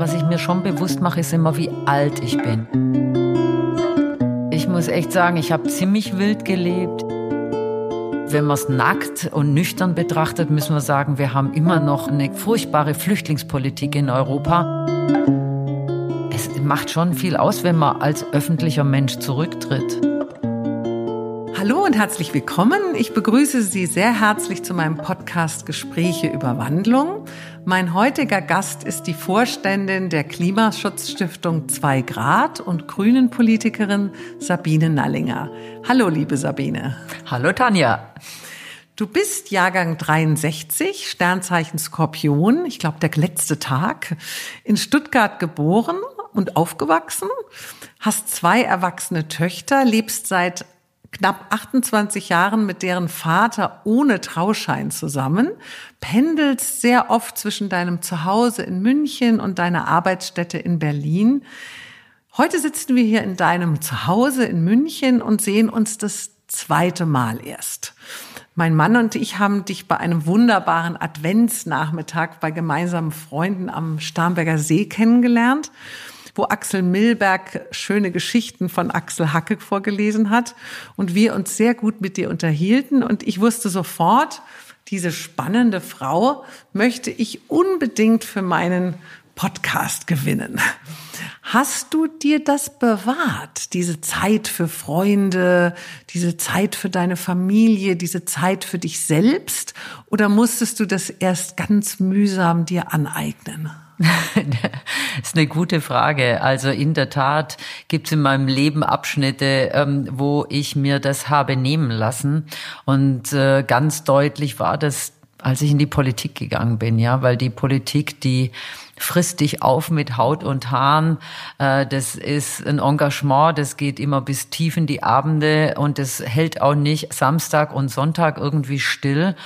Was ich mir schon bewusst mache, ist immer, wie alt ich bin. Ich muss echt sagen, ich habe ziemlich wild gelebt. Wenn man es nackt und nüchtern betrachtet, müssen wir sagen, wir haben immer noch eine furchtbare Flüchtlingspolitik in Europa. Es macht schon viel aus, wenn man als öffentlicher Mensch zurücktritt. Hallo und herzlich willkommen. Ich begrüße Sie sehr herzlich zu meinem Podcast Gespräche über Wandlung. Mein heutiger Gast ist die Vorständin der Klimaschutzstiftung 2 Grad und Grünen-Politikerin Sabine Nallinger. Hallo, liebe Sabine. Hallo, Tanja. Du bist Jahrgang 63, Sternzeichen Skorpion, ich glaube der letzte Tag, in Stuttgart geboren und aufgewachsen, hast zwei erwachsene Töchter, lebst seit knapp 28 Jahren mit deren Vater ohne Trauschein zusammen, pendelst sehr oft zwischen deinem Zuhause in München und deiner Arbeitsstätte in Berlin. Heute sitzen wir hier in deinem Zuhause in München und sehen uns das zweite Mal erst. Mein Mann und ich haben dich bei einem wunderbaren Adventsnachmittag bei gemeinsamen Freunden am Starnberger See kennengelernt wo Axel Milberg schöne Geschichten von Axel Hacke vorgelesen hat und wir uns sehr gut mit dir unterhielten und ich wusste sofort, diese spannende Frau möchte ich unbedingt für meinen Podcast gewinnen. Hast du dir das bewahrt, diese Zeit für Freunde, diese Zeit für deine Familie, diese Zeit für dich selbst? Oder musstest du das erst ganz mühsam dir aneignen? Das ist eine gute Frage. Also in der Tat gibt es in meinem Leben Abschnitte, ähm, wo ich mir das habe nehmen lassen. Und äh, ganz deutlich war das, als ich in die Politik gegangen bin, ja, weil die Politik, die frisst dich auf mit Haut und Haaren. Äh, das ist ein Engagement, das geht immer bis tief in die Abende und das hält auch nicht Samstag und Sonntag irgendwie still.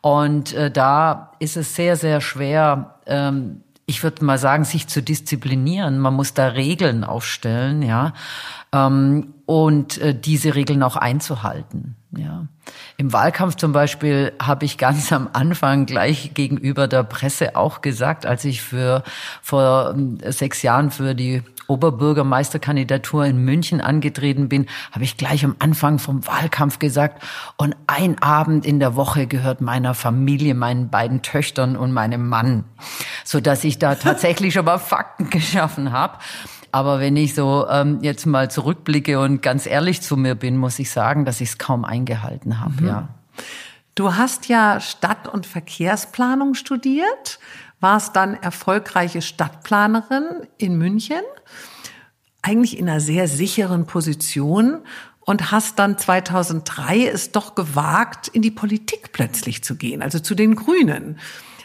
Und äh, da ist es sehr, sehr schwer, ähm, ich würde mal sagen, sich zu disziplinieren. Man muss da Regeln aufstellen, ja, ähm, und äh, diese Regeln auch einzuhalten. Ja. Im Wahlkampf zum Beispiel habe ich ganz am Anfang gleich gegenüber der Presse auch gesagt, als ich für vor ähm, sechs Jahren für die Oberbürgermeisterkandidatur in München angetreten bin, habe ich gleich am Anfang vom Wahlkampf gesagt, und ein Abend in der Woche gehört meiner Familie, meinen beiden Töchtern und meinem Mann, so dass ich da tatsächlich schon mal Fakten geschaffen habe. Aber wenn ich so ähm, jetzt mal zurückblicke und ganz ehrlich zu mir bin, muss ich sagen, dass ich es kaum eingehalten habe. Mhm. Ja. Du hast ja Stadt- und Verkehrsplanung studiert, warst dann erfolgreiche Stadtplanerin in München, eigentlich in einer sehr sicheren Position und hast dann 2003 es doch gewagt, in die Politik plötzlich zu gehen, also zu den Grünen.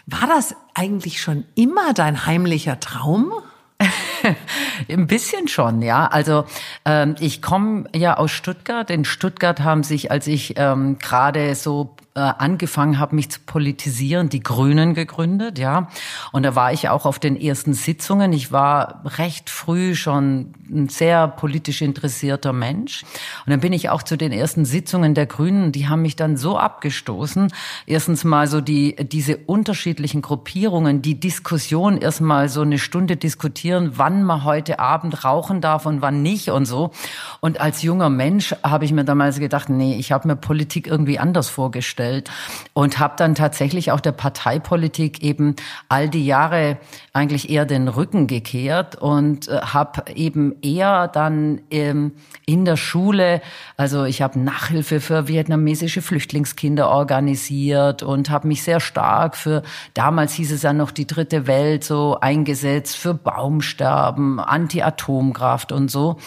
War das eigentlich schon immer dein heimlicher Traum? Ein bisschen schon, ja. Also ähm, ich komme ja aus Stuttgart. In Stuttgart haben sich, als ich ähm, gerade so äh, angefangen habe, mich zu politisieren, die Grünen gegründet, ja. Und da war ich auch auf den ersten Sitzungen. Ich war recht früh schon ein sehr politisch interessierter Mensch. Und dann bin ich auch zu den ersten Sitzungen der Grünen. Die haben mich dann so abgestoßen. Erstens mal so die, diese unterschiedlichen Gruppierungen, die Diskussion erstmal so eine Stunde diskutieren, wann man heute Abend rauchen darf und wann nicht und so. Und als junger Mensch habe ich mir damals gedacht, nee, ich habe mir Politik irgendwie anders vorgestellt und habe dann tatsächlich auch der Parteipolitik eben all die Jahre eigentlich eher den Rücken gekehrt und äh, habe eben eher dann ähm, in der Schule, also ich habe Nachhilfe für vietnamesische Flüchtlingskinder organisiert und habe mich sehr stark für, damals hieß es ja noch die dritte Welt, so eingesetzt für Baumsterben, Anti-Atomkraft und so.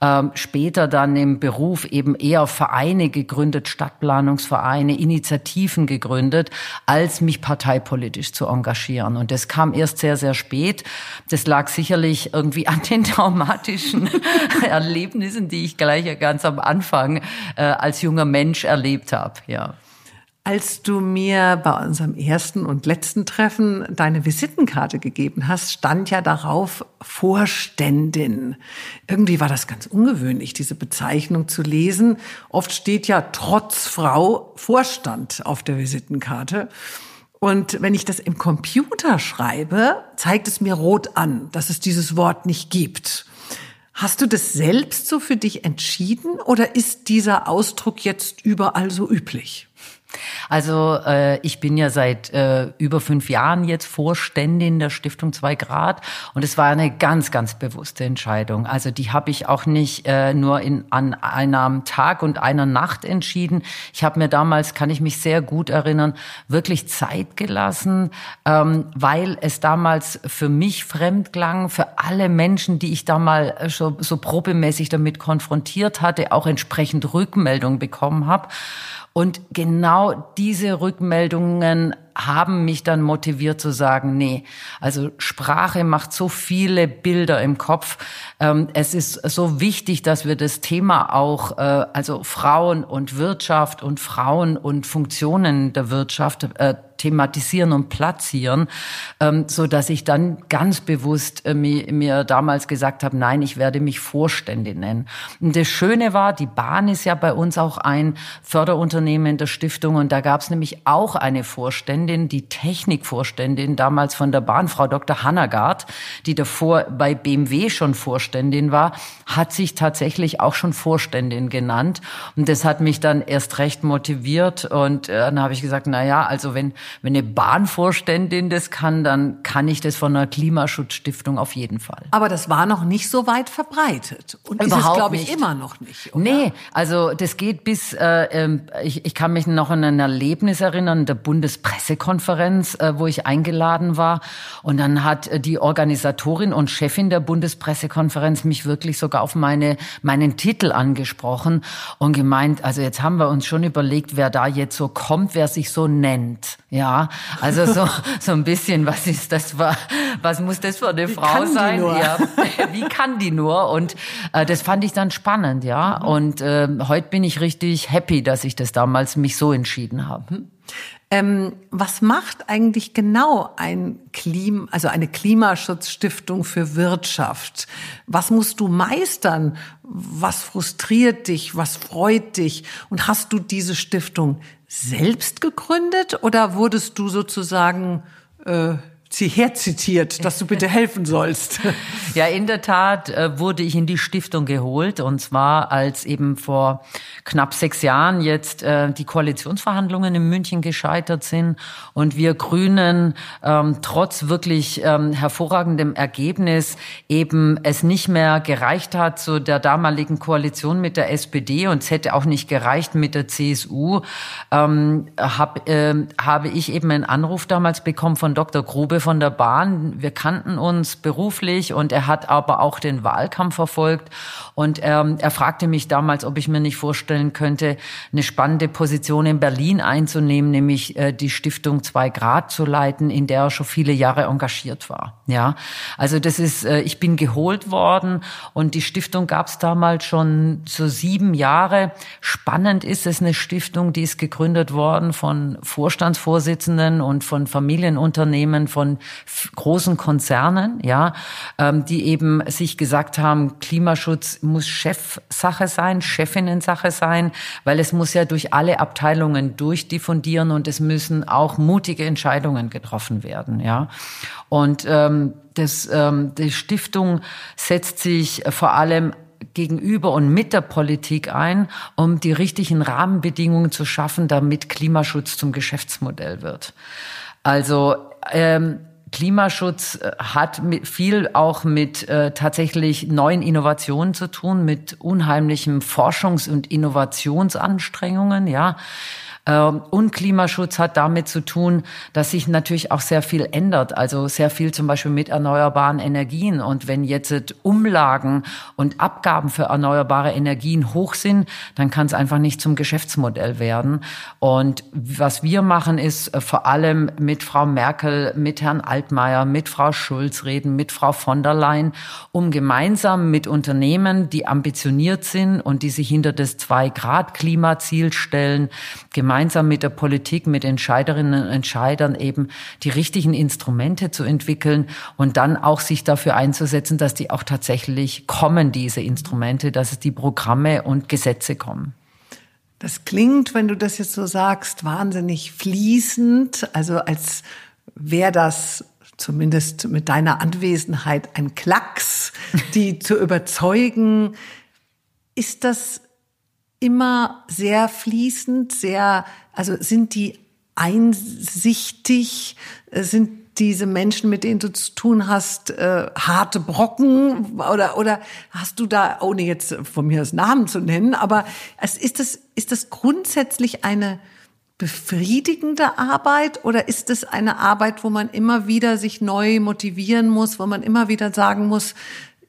Ähm, später dann im Beruf eben eher Vereine gegründet, Stadtplanungsvereine, Initiativen gegründet, als mich parteipolitisch zu engagieren. Und das kam erst sehr, sehr spät. Das lag sicherlich irgendwie an den traumatischen Erlebnissen, die ich gleich ganz am Anfang äh, als junger Mensch erlebt habe. Ja. Als du mir bei unserem ersten und letzten Treffen deine Visitenkarte gegeben hast, stand ja darauf Vorständin. Irgendwie war das ganz ungewöhnlich, diese Bezeichnung zu lesen. Oft steht ja trotz Frau Vorstand auf der Visitenkarte. Und wenn ich das im Computer schreibe, zeigt es mir rot an, dass es dieses Wort nicht gibt. Hast du das selbst so für dich entschieden oder ist dieser Ausdruck jetzt überall so üblich? Also äh, ich bin ja seit äh, über fünf Jahren jetzt Vorständin der Stiftung 2 Grad und es war eine ganz, ganz bewusste Entscheidung. Also die habe ich auch nicht äh, nur in, an einem Tag und einer Nacht entschieden. Ich habe mir damals, kann ich mich sehr gut erinnern, wirklich Zeit gelassen, ähm, weil es damals für mich fremd klang, für alle Menschen, die ich da mal so, so probemäßig damit konfrontiert hatte, auch entsprechend Rückmeldung bekommen habe. Und genau diese Rückmeldungen haben mich dann motiviert zu sagen, nee, also Sprache macht so viele Bilder im Kopf. Ähm, es ist so wichtig, dass wir das Thema auch, äh, also Frauen und Wirtschaft und Frauen und Funktionen der Wirtschaft äh, thematisieren und platzieren, ähm, so dass ich dann ganz bewusst äh, mir, mir damals gesagt habe, nein, ich werde mich Vorständin nennen. Und das Schöne war, die Bahn ist ja bei uns auch ein Förderunternehmen der Stiftung und da gab es nämlich auch eine Vorständin, Vorständin, die Technikvorständin damals von der Bahn, Frau Dr. Hannagard, die davor bei BMW schon Vorständin war, hat sich tatsächlich auch schon Vorständin genannt. Und das hat mich dann erst recht motiviert. Und äh, dann habe ich gesagt, na ja, also wenn, wenn eine Bahnvorständin das kann, dann kann ich das von einer Klimaschutzstiftung auf jeden Fall. Aber das war noch nicht so weit verbreitet. Und Überhaupt ist es, glaube ich, nicht. immer noch nicht. Oder? Nee, also das geht bis, äh, ähm, ich, ich kann mich noch an ein Erlebnis erinnern, der Bundespresse Pressekonferenz, äh, wo ich eingeladen war. Und dann hat äh, die Organisatorin und Chefin der Bundespressekonferenz mich wirklich sogar auf meine, meinen Titel angesprochen und gemeint, also jetzt haben wir uns schon überlegt, wer da jetzt so kommt, wer sich so nennt. Ja, also so, so ein bisschen, was ist das, was muss das für eine wie Frau sein? Ja, wie kann die nur? Und äh, das fand ich dann spannend, ja. Mhm. Und äh, heute bin ich richtig happy, dass ich das damals mich so entschieden habe. Ähm, was macht eigentlich genau ein Klim, also eine Klimaschutzstiftung für Wirtschaft? Was musst du meistern? Was frustriert dich? Was freut dich? Und hast du diese Stiftung selbst gegründet oder wurdest du sozusagen äh, sie herzitiert, dass du bitte helfen sollst. Ja, in der Tat äh, wurde ich in die Stiftung geholt und zwar als eben vor knapp sechs Jahren jetzt äh, die Koalitionsverhandlungen in München gescheitert sind und wir Grünen ähm, trotz wirklich ähm, hervorragendem Ergebnis eben es nicht mehr gereicht hat zu der damaligen Koalition mit der SPD und es hätte auch nicht gereicht mit der CSU, ähm, hab, äh, habe ich eben einen Anruf damals bekommen von Dr. Grube von der Bahn. Wir kannten uns beruflich und er hat aber auch den Wahlkampf verfolgt. Und ähm, er fragte mich damals, ob ich mir nicht vorstellen könnte, eine spannende Position in Berlin einzunehmen, nämlich äh, die Stiftung Zwei Grad zu leiten, in der er schon viele Jahre engagiert war. Ja, also das ist, äh, ich bin geholt worden und die Stiftung gab es damals schon so sieben Jahre. Spannend ist es eine Stiftung, die ist gegründet worden von Vorstandsvorsitzenden und von Familienunternehmen, von großen Konzernen, ja, ähm, die eben sich gesagt haben, Klimaschutz muss Chefsache sein, Chefinnensache sein, weil es muss ja durch alle Abteilungen durchdiffundieren und es müssen auch mutige Entscheidungen getroffen werden, ja. Und ähm, das, ähm, die Stiftung setzt sich vor allem gegenüber und mit der Politik ein, um die richtigen Rahmenbedingungen zu schaffen, damit Klimaschutz zum Geschäftsmodell wird. Also ähm, Klimaschutz äh, hat viel auch mit äh, tatsächlich neuen Innovationen zu tun, mit unheimlichem Forschungs- und Innovationsanstrengungen, ja. Ähm, und Klimaschutz hat damit zu tun, dass sich natürlich auch sehr viel ändert. Also sehr viel zum Beispiel mit erneuerbaren Energien. Und wenn jetzt Umlagen und Abgaben für erneuerbare Energien hoch sind, dann kann es einfach nicht zum Geschäftsmodell werden. Und was wir machen, ist äh, vor allem mit Frau Merkel, mit Herrn Altmaier, mit Frau Schulz reden, mit Frau von der Leyen, um gemeinsam mit Unternehmen, die ambitioniert sind und die sich hinter das Zwei-Grad-Klimaziel stellen, gemeinsam gemeinsam mit der Politik, mit Entscheiderinnen und Entscheidern eben die richtigen Instrumente zu entwickeln und dann auch sich dafür einzusetzen, dass die auch tatsächlich kommen, diese Instrumente, dass es die Programme und Gesetze kommen. Das klingt, wenn du das jetzt so sagst, wahnsinnig fließend, also als wäre das zumindest mit deiner Anwesenheit ein Klacks, die zu überzeugen. Ist das immer sehr fließend, sehr, also sind die einsichtig, sind diese Menschen, mit denen du zu tun hast, äh, harte Brocken? Oder oder hast du da, ohne jetzt von mir das Namen zu nennen, aber es ist das ist das grundsätzlich eine befriedigende Arbeit? Oder ist es eine Arbeit, wo man immer wieder sich neu motivieren muss, wo man immer wieder sagen muss,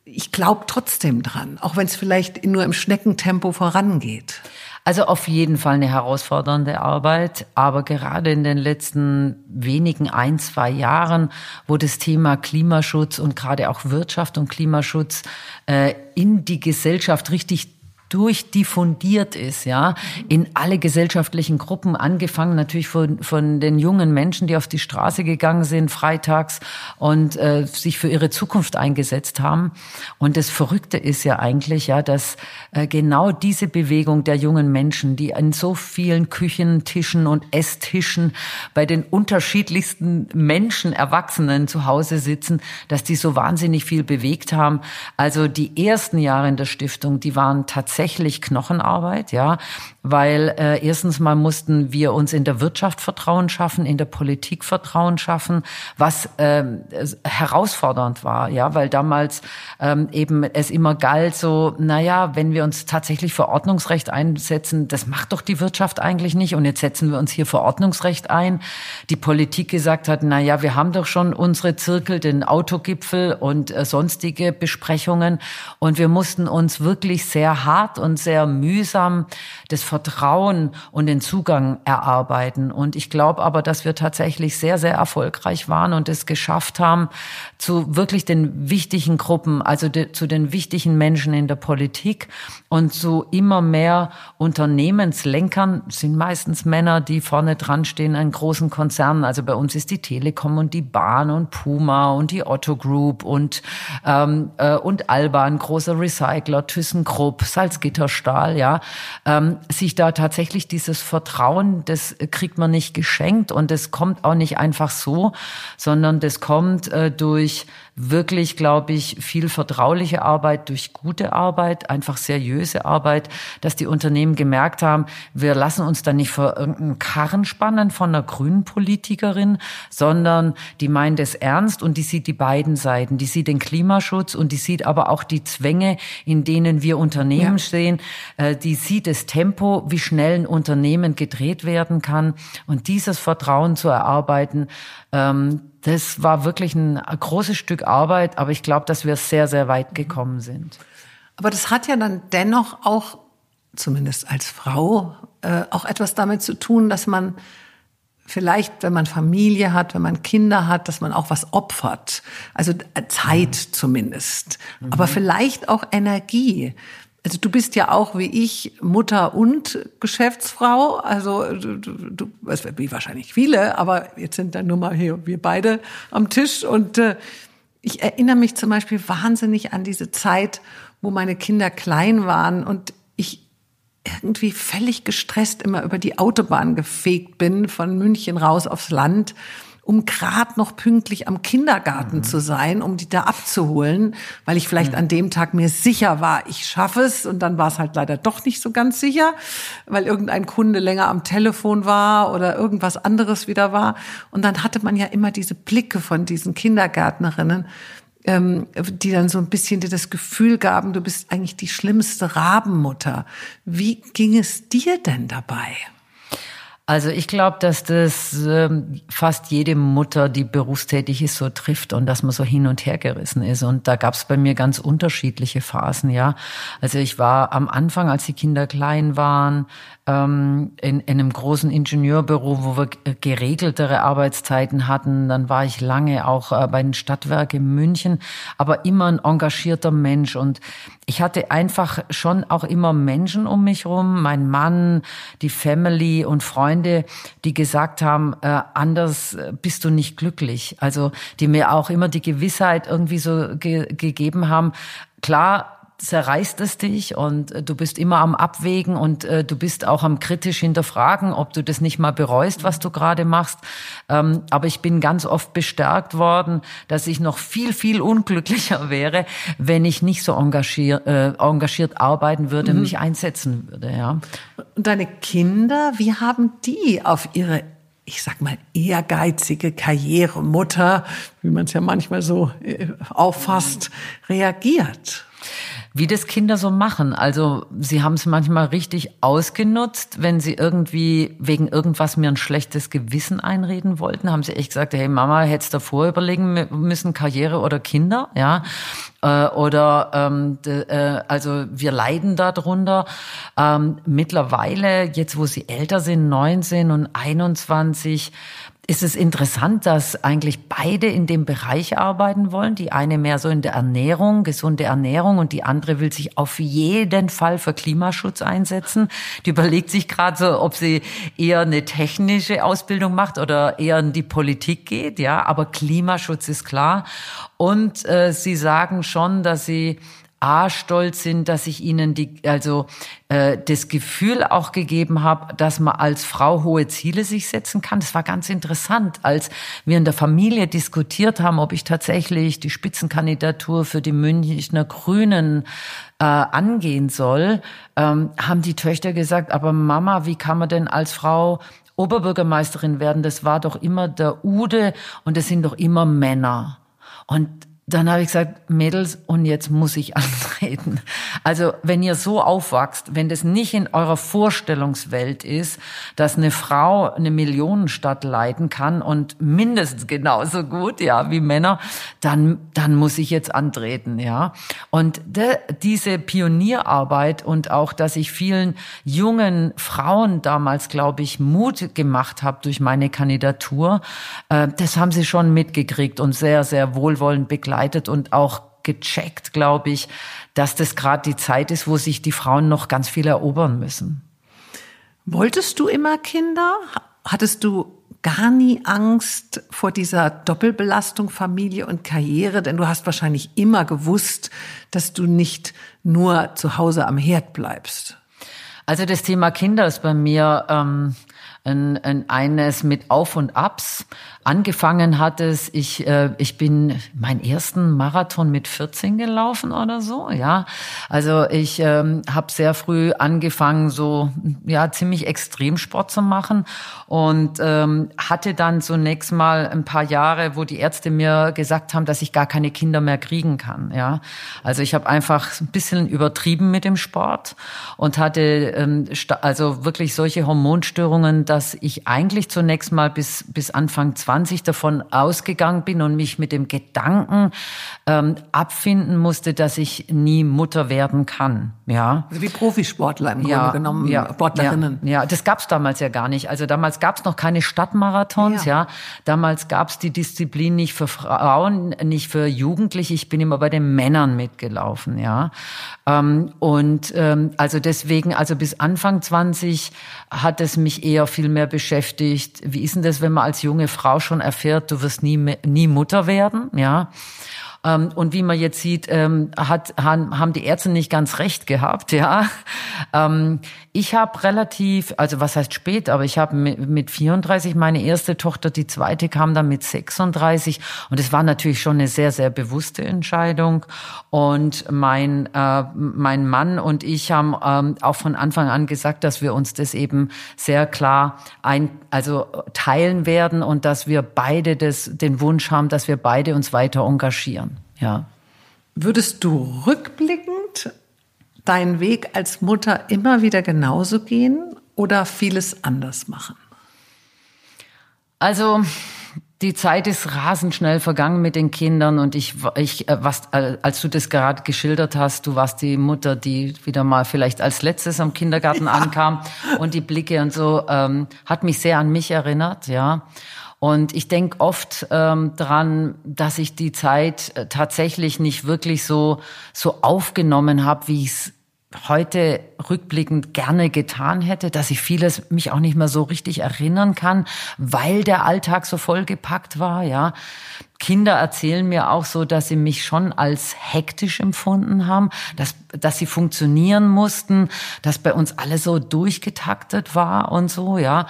ich glaube trotzdem dran, auch wenn es vielleicht nur im Schneckentempo vorangeht? Also auf jeden Fall eine herausfordernde Arbeit, aber gerade in den letzten wenigen ein, zwei Jahren, wo das Thema Klimaschutz und gerade auch Wirtschaft und Klimaschutz äh, in die Gesellschaft richtig durchdiffundiert ist, ja, in alle gesellschaftlichen Gruppen, angefangen natürlich von, von den jungen Menschen, die auf die Straße gegangen sind, freitags und äh, sich für ihre Zukunft eingesetzt haben. Und das Verrückte ist ja eigentlich, ja, dass äh, genau diese Bewegung der jungen Menschen, die in so vielen Küchen, Tischen und Esstischen bei den unterschiedlichsten Menschen, Erwachsenen zu Hause sitzen, dass die so wahnsinnig viel bewegt haben. Also die ersten Jahre in der Stiftung, die waren tatsächlich tatsächlich Knochenarbeit, ja, weil äh, erstens mal mussten wir uns in der Wirtschaft Vertrauen schaffen, in der Politik Vertrauen schaffen, was äh, herausfordernd war, ja, weil damals ähm, eben es immer galt so, naja, wenn wir uns tatsächlich für Ordnungsrecht einsetzen, das macht doch die Wirtschaft eigentlich nicht und jetzt setzen wir uns hier für Ordnungsrecht ein. Die Politik gesagt hat, naja, wir haben doch schon unsere Zirkel, den Autogipfel und äh, sonstige Besprechungen und wir mussten uns wirklich sehr hart hart und sehr mühsam das Vertrauen und den Zugang erarbeiten. Und ich glaube aber, dass wir tatsächlich sehr, sehr erfolgreich waren und es geschafft haben, zu wirklich den wichtigen Gruppen, also de, zu den wichtigen Menschen in der Politik und zu immer mehr Unternehmenslenkern sind meistens Männer, die vorne dran stehen in großen Konzernen. Also bei uns ist die Telekom und die Bahn und Puma und die Otto Group und ähm, äh, und Alban, großer Recycler, ThyssenKrupp, Salz Salzgitterstahl, ja, ähm, sich da tatsächlich dieses Vertrauen, das kriegt man nicht geschenkt und das kommt auch nicht einfach so, sondern das kommt äh, durch wirklich, glaube ich, viel vertrauliche Arbeit durch gute Arbeit, einfach seriöse Arbeit, dass die Unternehmen gemerkt haben, wir lassen uns da nicht vor irgendeinen Karren spannen von einer grünen Politikerin, sondern die meint es ernst und die sieht die beiden Seiten. Die sieht den Klimaschutz und die sieht aber auch die Zwänge, in denen wir Unternehmen ja. stehen. Äh, die sieht das Tempo, wie schnell ein Unternehmen gedreht werden kann. Und dieses Vertrauen zu erarbeiten, ähm, das war wirklich ein großes Stück Arbeit, aber ich glaube, dass wir sehr, sehr weit gekommen sind. Aber das hat ja dann dennoch auch, zumindest als Frau, äh, auch etwas damit zu tun, dass man vielleicht, wenn man Familie hat, wenn man Kinder hat, dass man auch was opfert. Also äh, Zeit mhm. zumindest. Mhm. Aber vielleicht auch Energie. Also du bist ja auch wie ich Mutter und Geschäftsfrau, also du, du, wie wahrscheinlich viele, aber jetzt sind dann nur mal hier wir beide am Tisch und äh, ich erinnere mich zum Beispiel wahnsinnig an diese Zeit, wo meine Kinder klein waren und ich irgendwie völlig gestresst immer über die Autobahn gefegt bin von München raus aufs Land um gerade noch pünktlich am Kindergarten mhm. zu sein, um die da abzuholen, weil ich vielleicht mhm. an dem Tag mir sicher war, ich schaffe es und dann war es halt leider doch nicht so ganz sicher, weil irgendein Kunde länger am Telefon war oder irgendwas anderes wieder war. Und dann hatte man ja immer diese Blicke von diesen Kindergärtnerinnen, ähm, die dann so ein bisschen dir das Gefühl gaben, du bist eigentlich die schlimmste Rabenmutter. Wie ging es dir denn dabei? Also ich glaube, dass das ähm, fast jede Mutter, die berufstätig ist, so trifft und dass man so hin und her gerissen ist. Und da gab es bei mir ganz unterschiedliche Phasen, ja. Also ich war am Anfang, als die Kinder klein waren, ähm, in, in einem großen Ingenieurbüro, wo wir geregeltere Arbeitszeiten hatten. Dann war ich lange auch äh, bei den Stadtwerken München, aber immer ein engagierter Mensch. Und ich hatte einfach schon auch immer Menschen um mich rum, mein Mann, die Family und Freunde, die gesagt haben, äh, anders bist du nicht glücklich. Also die mir auch immer die Gewissheit irgendwie so ge gegeben haben, klar, zerreißt es dich und äh, du bist immer am Abwägen und äh, du bist auch am kritisch hinterfragen, ob du das nicht mal bereust, was du gerade machst. Ähm, aber ich bin ganz oft bestärkt worden, dass ich noch viel, viel unglücklicher wäre, wenn ich nicht so engagiert, äh, engagiert arbeiten würde, mhm. mich einsetzen würde. Ja. Und deine Kinder, wie haben die auf ihre ich sag mal, ehrgeizige Karrieremutter, wie man es ja manchmal so äh, auffasst, reagiert? Wie das Kinder so machen. Also sie haben es manchmal richtig ausgenutzt, wenn sie irgendwie wegen irgendwas mir ein schlechtes Gewissen einreden wollten, haben sie echt gesagt, hey Mama, hättest davor überlegen müssen, Karriere oder Kinder, ja. Äh, oder ähm, de, äh, also wir leiden darunter. Ähm, mittlerweile, jetzt wo sie älter sind, 19 und 21, ist es interessant, dass eigentlich beide in dem Bereich arbeiten wollen. Die eine mehr so in der Ernährung, gesunde Ernährung und die andere will sich auf jeden Fall für Klimaschutz einsetzen. Die überlegt sich gerade so, ob sie eher eine technische Ausbildung macht oder eher in die Politik geht. Ja, aber Klimaschutz ist klar. Und äh, sie sagen schon, dass sie A, stolz sind, dass ich ihnen die, also äh, das Gefühl auch gegeben habe, dass man als Frau hohe Ziele sich setzen kann. Das war ganz interessant, als wir in der Familie diskutiert haben, ob ich tatsächlich die Spitzenkandidatur für die Münchner Grünen äh, angehen soll, ähm, haben die Töchter gesagt, aber Mama, wie kann man denn als Frau Oberbürgermeisterin werden? Das war doch immer der Ude und das sind doch immer Männer. Und dann habe ich gesagt, Mädels, und jetzt muss ich antreten. Also wenn ihr so aufwachst, wenn das nicht in eurer Vorstellungswelt ist, dass eine Frau eine Millionenstadt leiten kann und mindestens genauso gut, ja, wie Männer, dann, dann muss ich jetzt antreten, ja. Und de, diese Pionierarbeit und auch, dass ich vielen jungen Frauen damals, glaube ich, Mut gemacht habe durch meine Kandidatur, äh, das haben sie schon mitgekriegt und sehr, sehr wohlwollend begleitet begleitet und auch gecheckt, glaube ich, dass das gerade die Zeit ist, wo sich die Frauen noch ganz viel erobern müssen. Wolltest du immer Kinder? Hattest du gar nie Angst vor dieser Doppelbelastung Familie und Karriere? Denn du hast wahrscheinlich immer gewusst, dass du nicht nur zu Hause am Herd bleibst. Also das Thema Kinder ist bei mir ähm, ein, ein eines mit Auf und Abs. Angefangen hat es, ich, äh, ich bin meinen ersten Marathon mit 14 gelaufen oder so, ja. Also ich ähm, habe sehr früh angefangen, so ja ziemlich Extremsport zu machen und ähm, hatte dann zunächst mal ein paar Jahre, wo die Ärzte mir gesagt haben, dass ich gar keine Kinder mehr kriegen kann, ja. Also ich habe einfach ein bisschen übertrieben mit dem Sport und hatte ähm, also wirklich solche Hormonstörungen, dass ich eigentlich zunächst mal bis bis Anfang 20 20 davon ausgegangen bin und mich mit dem Gedanken ähm, abfinden musste, dass ich nie Mutter werden kann. Ja. Also wie Profisportler im ja, Grunde genommen, ja, Sportlerinnen. Ja, ja das gab's damals ja gar nicht. Also damals gab's noch keine Stadtmarathons. Ja. ja. Damals gab's die Disziplin nicht für Frauen, nicht für Jugendliche. Ich bin immer bei den Männern mitgelaufen. Ja. Ähm, und ähm, also deswegen, also bis Anfang 20 hat es mich eher viel mehr beschäftigt. Wie ist denn das, wenn man als junge Frau schon erfährt, du wirst nie, nie Mutter werden? Ja. Ähm, und wie man jetzt sieht, ähm, hat, haben die Ärzte nicht ganz recht gehabt. Ja, ähm, ich habe relativ, also was heißt spät, aber ich habe mit 34 meine erste Tochter, die zweite kam dann mit 36 und es war natürlich schon eine sehr sehr bewusste Entscheidung. Und mein äh, mein Mann und ich haben ähm, auch von Anfang an gesagt, dass wir uns das eben sehr klar ein, also teilen werden und dass wir beide das, den Wunsch haben, dass wir beide uns weiter engagieren ja. Würdest du rückblickend deinen Weg als Mutter immer wieder genauso gehen oder vieles anders machen? Also die Zeit ist rasend schnell vergangen mit den Kindern und ich, ich, äh, was, äh, als du das gerade geschildert hast, du warst die Mutter, die wieder mal vielleicht als letztes am Kindergarten ja. ankam und die Blicke und so ähm, hat mich sehr an mich erinnert, ja. Und ich denke oft ähm, dran, dass ich die Zeit äh, tatsächlich nicht wirklich so so aufgenommen habe, wie ich es heute rückblickend gerne getan hätte, dass ich vieles mich auch nicht mehr so richtig erinnern kann, weil der Alltag so vollgepackt war, ja. Kinder erzählen mir auch so, dass sie mich schon als hektisch empfunden haben, dass, dass sie funktionieren mussten, dass bei uns alles so durchgetaktet war und so, ja.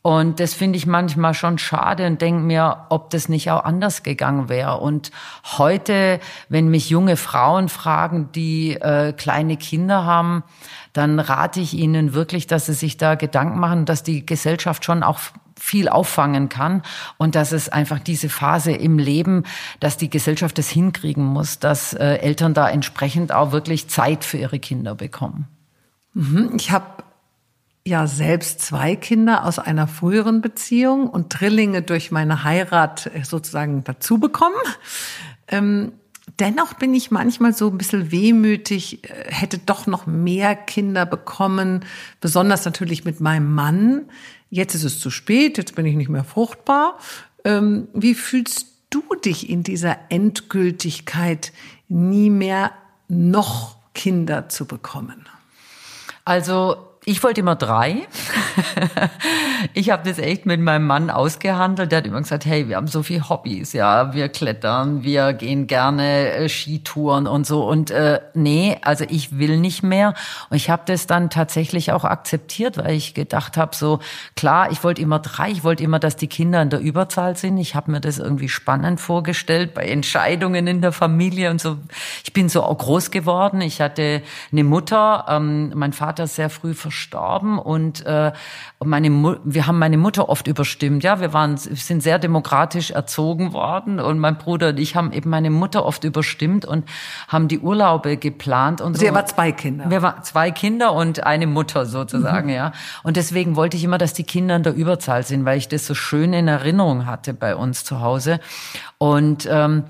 Und das finde ich manchmal schon schade und denke mir, ob das nicht auch anders gegangen wäre. Und heute, wenn mich junge Frauen fragen, die äh, kleine Kinder haben, dann rate ich ihnen wirklich, dass sie sich da Gedanken machen, dass die Gesellschaft schon auch viel auffangen kann und dass es einfach diese Phase im Leben, dass die Gesellschaft es hinkriegen muss, dass äh, Eltern da entsprechend auch wirklich Zeit für ihre Kinder bekommen. Mhm. Ich habe ja selbst zwei Kinder aus einer früheren Beziehung und Drillinge durch meine Heirat äh, sozusagen dazu bekommen. Ähm, dennoch bin ich manchmal so ein bisschen wehmütig, äh, hätte doch noch mehr Kinder bekommen, besonders natürlich mit meinem Mann. Jetzt ist es zu spät, jetzt bin ich nicht mehr fruchtbar. Ähm, wie fühlst du dich in dieser Endgültigkeit, nie mehr noch Kinder zu bekommen? Also ich wollte immer drei. ich habe das echt mit meinem Mann ausgehandelt. Der hat immer gesagt, hey, wir haben so viele Hobbys, ja, wir klettern, wir gehen gerne äh, Skitouren und so. Und äh, nee, also ich will nicht mehr. Und ich habe das dann tatsächlich auch akzeptiert, weil ich gedacht habe, so klar, ich wollte immer drei, ich wollte immer, dass die Kinder in der Überzahl sind. Ich habe mir das irgendwie spannend vorgestellt bei Entscheidungen in der Familie und so. Ich bin so groß geworden. Ich hatte eine Mutter, ähm, mein Vater sehr früh verstorben verstorben und äh, meine Mu wir haben meine Mutter oft überstimmt. Ja, wir waren sind sehr demokratisch erzogen worden und mein Bruder und ich haben eben meine Mutter oft überstimmt und haben die Urlaube geplant und also so. Sie war zwei Kinder. Wir waren zwei Kinder und eine Mutter sozusagen, mhm. ja. Und deswegen wollte ich immer, dass die Kinder in der Überzahl sind, weil ich das so schön in Erinnerung hatte bei uns zu Hause. Und ähm,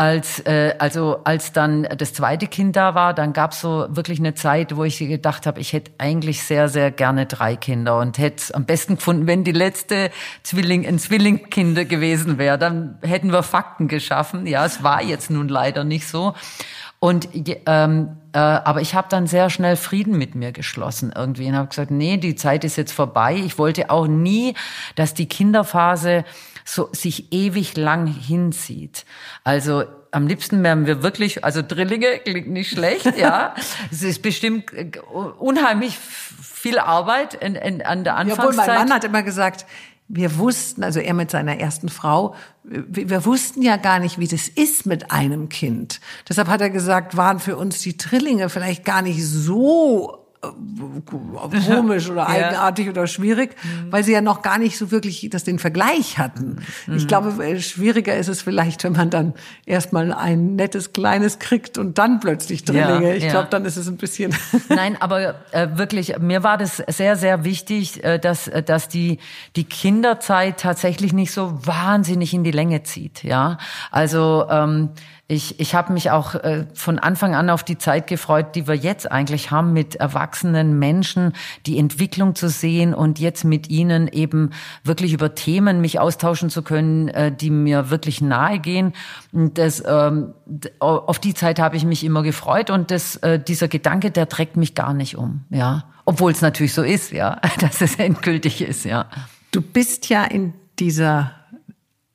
als äh, also als dann das zweite Kind da war, dann gab es so wirklich eine Zeit, wo ich gedacht habe, ich hätte eigentlich sehr sehr gerne drei Kinder und hätte am besten gefunden, wenn die letzte Zwilling ein Zwillingkind gewesen wäre, dann hätten wir Fakten geschaffen. Ja, es war jetzt nun leider nicht so. Und ähm, äh, aber ich habe dann sehr schnell Frieden mit mir geschlossen irgendwie und habe gesagt, nee, die Zeit ist jetzt vorbei. Ich wollte auch nie, dass die Kinderphase so sich ewig lang hinzieht. Also am liebsten wären wir wirklich, also Drillinge klingt nicht schlecht, ja. es ist bestimmt äh, unheimlich viel Arbeit in, in, an der Anfangszeit. Ja, obwohl mein Mann hat immer gesagt, wir wussten, also er mit seiner ersten Frau, wir, wir, wussten ja gar nicht, wie das ist mit einem Kind. Deshalb hat er gesagt, waren für uns die Trillinge vielleicht gar nicht so komisch oder eigenartig ja. oder schwierig, mhm. weil sie ja noch gar nicht so wirklich das den Vergleich hatten. Mhm. Ich glaube, äh, schwieriger ist es vielleicht, wenn man dann erstmal ein nettes kleines kriegt und dann plötzlich Drillinge. Ja, ich ja. glaube, dann ist es ein bisschen. Nein, aber äh, wirklich, mir war das sehr, sehr wichtig, äh, dass, äh, dass die, die Kinderzeit tatsächlich nicht so wahnsinnig in die Länge zieht. Ja, also ähm, ich, ich habe mich auch äh, von Anfang an auf die Zeit gefreut, die wir jetzt eigentlich haben, mit erwachsenen Menschen die Entwicklung zu sehen und jetzt mit ihnen eben wirklich über Themen mich austauschen zu können, äh, die mir wirklich nahe gehen. Und das, ähm, auf die Zeit habe ich mich immer gefreut und das, äh, dieser Gedanke, der trägt mich gar nicht um, ja. Obwohl es natürlich so ist, ja, dass es endgültig ist, ja. Du bist ja in dieser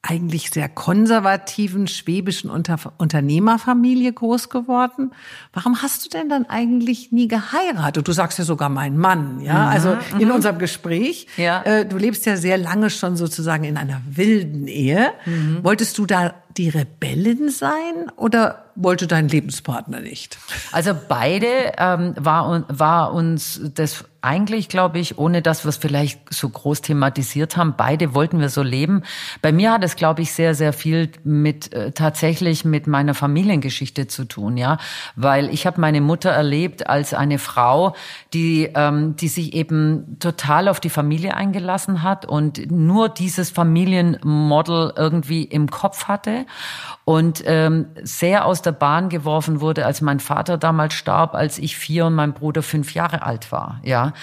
eigentlich sehr konservativen schwäbischen Unter Unternehmerfamilie groß geworden. Warum hast du denn dann eigentlich nie geheiratet? Du sagst ja sogar mein Mann, ja. Mhm, also in mhm. unserem Gespräch. Ja. Äh, du lebst ja sehr lange schon sozusagen in einer wilden Ehe. Mhm. Wolltest du da die Rebellin sein oder wollte dein Lebenspartner nicht? Also beide ähm, war, war uns das eigentlich, glaube ich, ohne dass wir es vielleicht so groß thematisiert haben, beide wollten wir so leben. Bei mir hat es, glaube ich, sehr, sehr viel mit äh, tatsächlich mit meiner Familiengeschichte zu tun, ja, weil ich habe meine Mutter erlebt als eine Frau, die ähm, die sich eben total auf die Familie eingelassen hat und nur dieses Familienmodel irgendwie im Kopf hatte und ähm, sehr aus der Bahn geworfen wurde, als mein Vater damals starb, als ich vier und mein Bruder fünf Jahre alt war. Ja,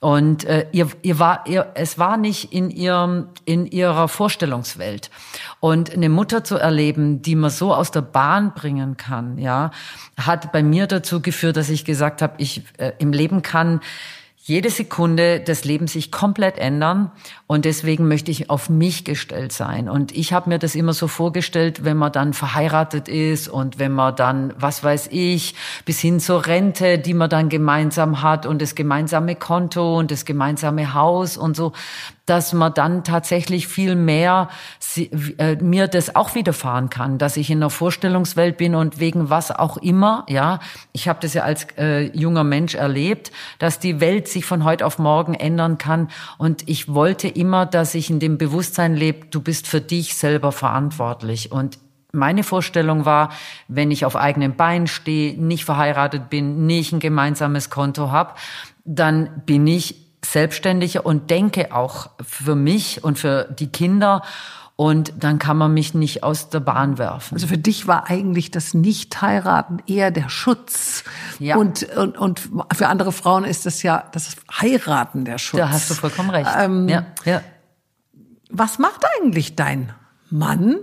und äh, ihr, ihr war, ihr, es war nicht in ihrem, in ihrer Vorstellungswelt. Und eine Mutter zu erleben, die man so aus der Bahn bringen kann, ja, hat bei mir dazu geführt, dass ich gesagt habe, ich äh, im Leben kann jede Sekunde des Lebens sich komplett ändern und deswegen möchte ich auf mich gestellt sein. Und ich habe mir das immer so vorgestellt, wenn man dann verheiratet ist und wenn man dann, was weiß ich, bis hin zur Rente, die man dann gemeinsam hat und das gemeinsame Konto und das gemeinsame Haus und so, dass man dann tatsächlich viel mehr äh, mir das auch widerfahren kann, dass ich in einer Vorstellungswelt bin und wegen was auch immer, ja, ich habe das ja als äh, junger Mensch erlebt, dass die Welt sich von heute auf morgen ändern kann. Und ich wollte immer, dass ich in dem Bewusstsein lebe, du bist für dich selber verantwortlich. Und meine Vorstellung war, wenn ich auf eigenen Beinen stehe, nicht verheiratet bin, nicht ein gemeinsames Konto habe, dann bin ich selbstständiger und denke auch für mich und für die Kinder. Und dann kann man mich nicht aus der Bahn werfen. Also für dich war eigentlich das Nicht-Heiraten eher der Schutz. Ja. Und, und, und für andere Frauen ist das ja das Heiraten der Schutz. Da hast du vollkommen recht. Ähm, ja, ja. Was macht eigentlich dein Mann?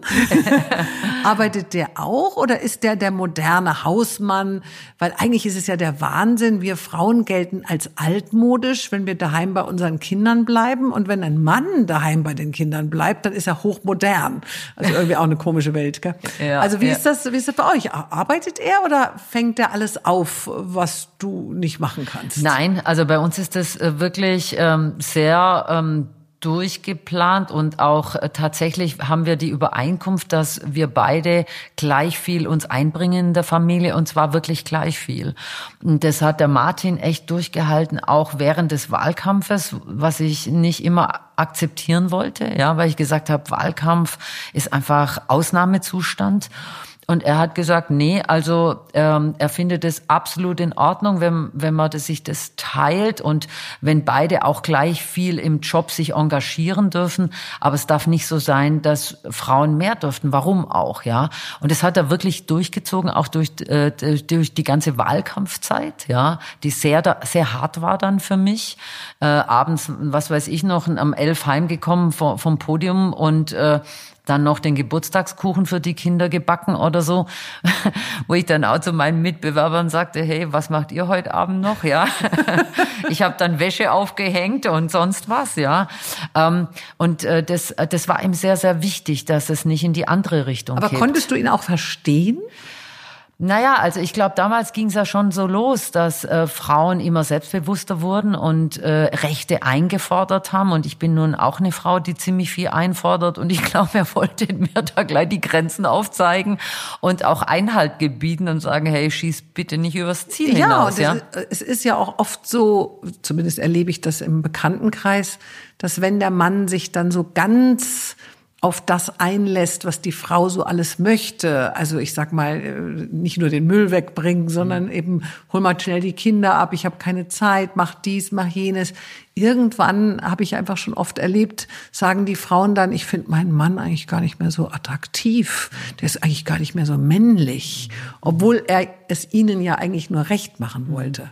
Arbeitet der auch oder ist der der moderne Hausmann? Weil eigentlich ist es ja der Wahnsinn. Wir Frauen gelten als altmodisch, wenn wir daheim bei unseren Kindern bleiben. Und wenn ein Mann daheim bei den Kindern bleibt, dann ist er hochmodern. Also irgendwie auch eine komische Welt, gell? Ja, also wie ja. ist das, wie ist das bei euch? Arbeitet er oder fängt er alles auf, was du nicht machen kannst? Nein, also bei uns ist das äh, wirklich ähm, sehr ähm, durchgeplant und auch äh, tatsächlich haben wir die Übereinkunft, dass wir beide gleich viel uns einbringen in der Familie und zwar wirklich gleich viel. Und das hat der Martin echt durchgehalten, auch während des Wahlkampfes, was ich nicht immer akzeptieren wollte, ja, weil ich gesagt habe, Wahlkampf ist einfach Ausnahmezustand. Und er hat gesagt, nee, also ähm, er findet es absolut in Ordnung, wenn, wenn man das, sich das teilt und wenn beide auch gleich viel im Job sich engagieren dürfen. Aber es darf nicht so sein, dass Frauen mehr dürften. Warum auch, ja? Und das hat er wirklich durchgezogen, auch durch, äh, durch die ganze Wahlkampfzeit, ja, die sehr, sehr hart war dann für mich. Äh, abends, was weiß ich noch, am elf heimgekommen vom, vom Podium und äh, dann noch den Geburtstagskuchen für die Kinder gebacken oder so, wo ich dann auch zu meinen Mitbewerbern sagte, hey, was macht ihr heute Abend noch? Ja, ich habe dann Wäsche aufgehängt und sonst was, ja. Ähm, und äh, das, das war ihm sehr, sehr wichtig, dass es nicht in die andere Richtung Aber geht. konntest du ihn auch verstehen? Naja, also ich glaube, damals ging es ja schon so los, dass äh, Frauen immer selbstbewusster wurden und äh, Rechte eingefordert haben. Und ich bin nun auch eine Frau, die ziemlich viel einfordert. Und ich glaube, er wollte mir da gleich die Grenzen aufzeigen und auch Einhalt gebieten und sagen, hey, schieß bitte nicht übers Ziel ja, hinaus. Ja, es ist ja auch oft so, zumindest erlebe ich das im Bekanntenkreis, dass wenn der Mann sich dann so ganz auf das einlässt, was die Frau so alles möchte. Also ich sag mal, äh, nicht nur den Müll wegbringen, sondern mhm. eben hol mal schnell die Kinder ab, ich habe keine Zeit, mach dies, mach jenes. Irgendwann habe ich einfach schon oft erlebt, sagen die Frauen dann, ich finde meinen Mann eigentlich gar nicht mehr so attraktiv, der ist eigentlich gar nicht mehr so männlich, obwohl er es ihnen ja eigentlich nur recht machen wollte.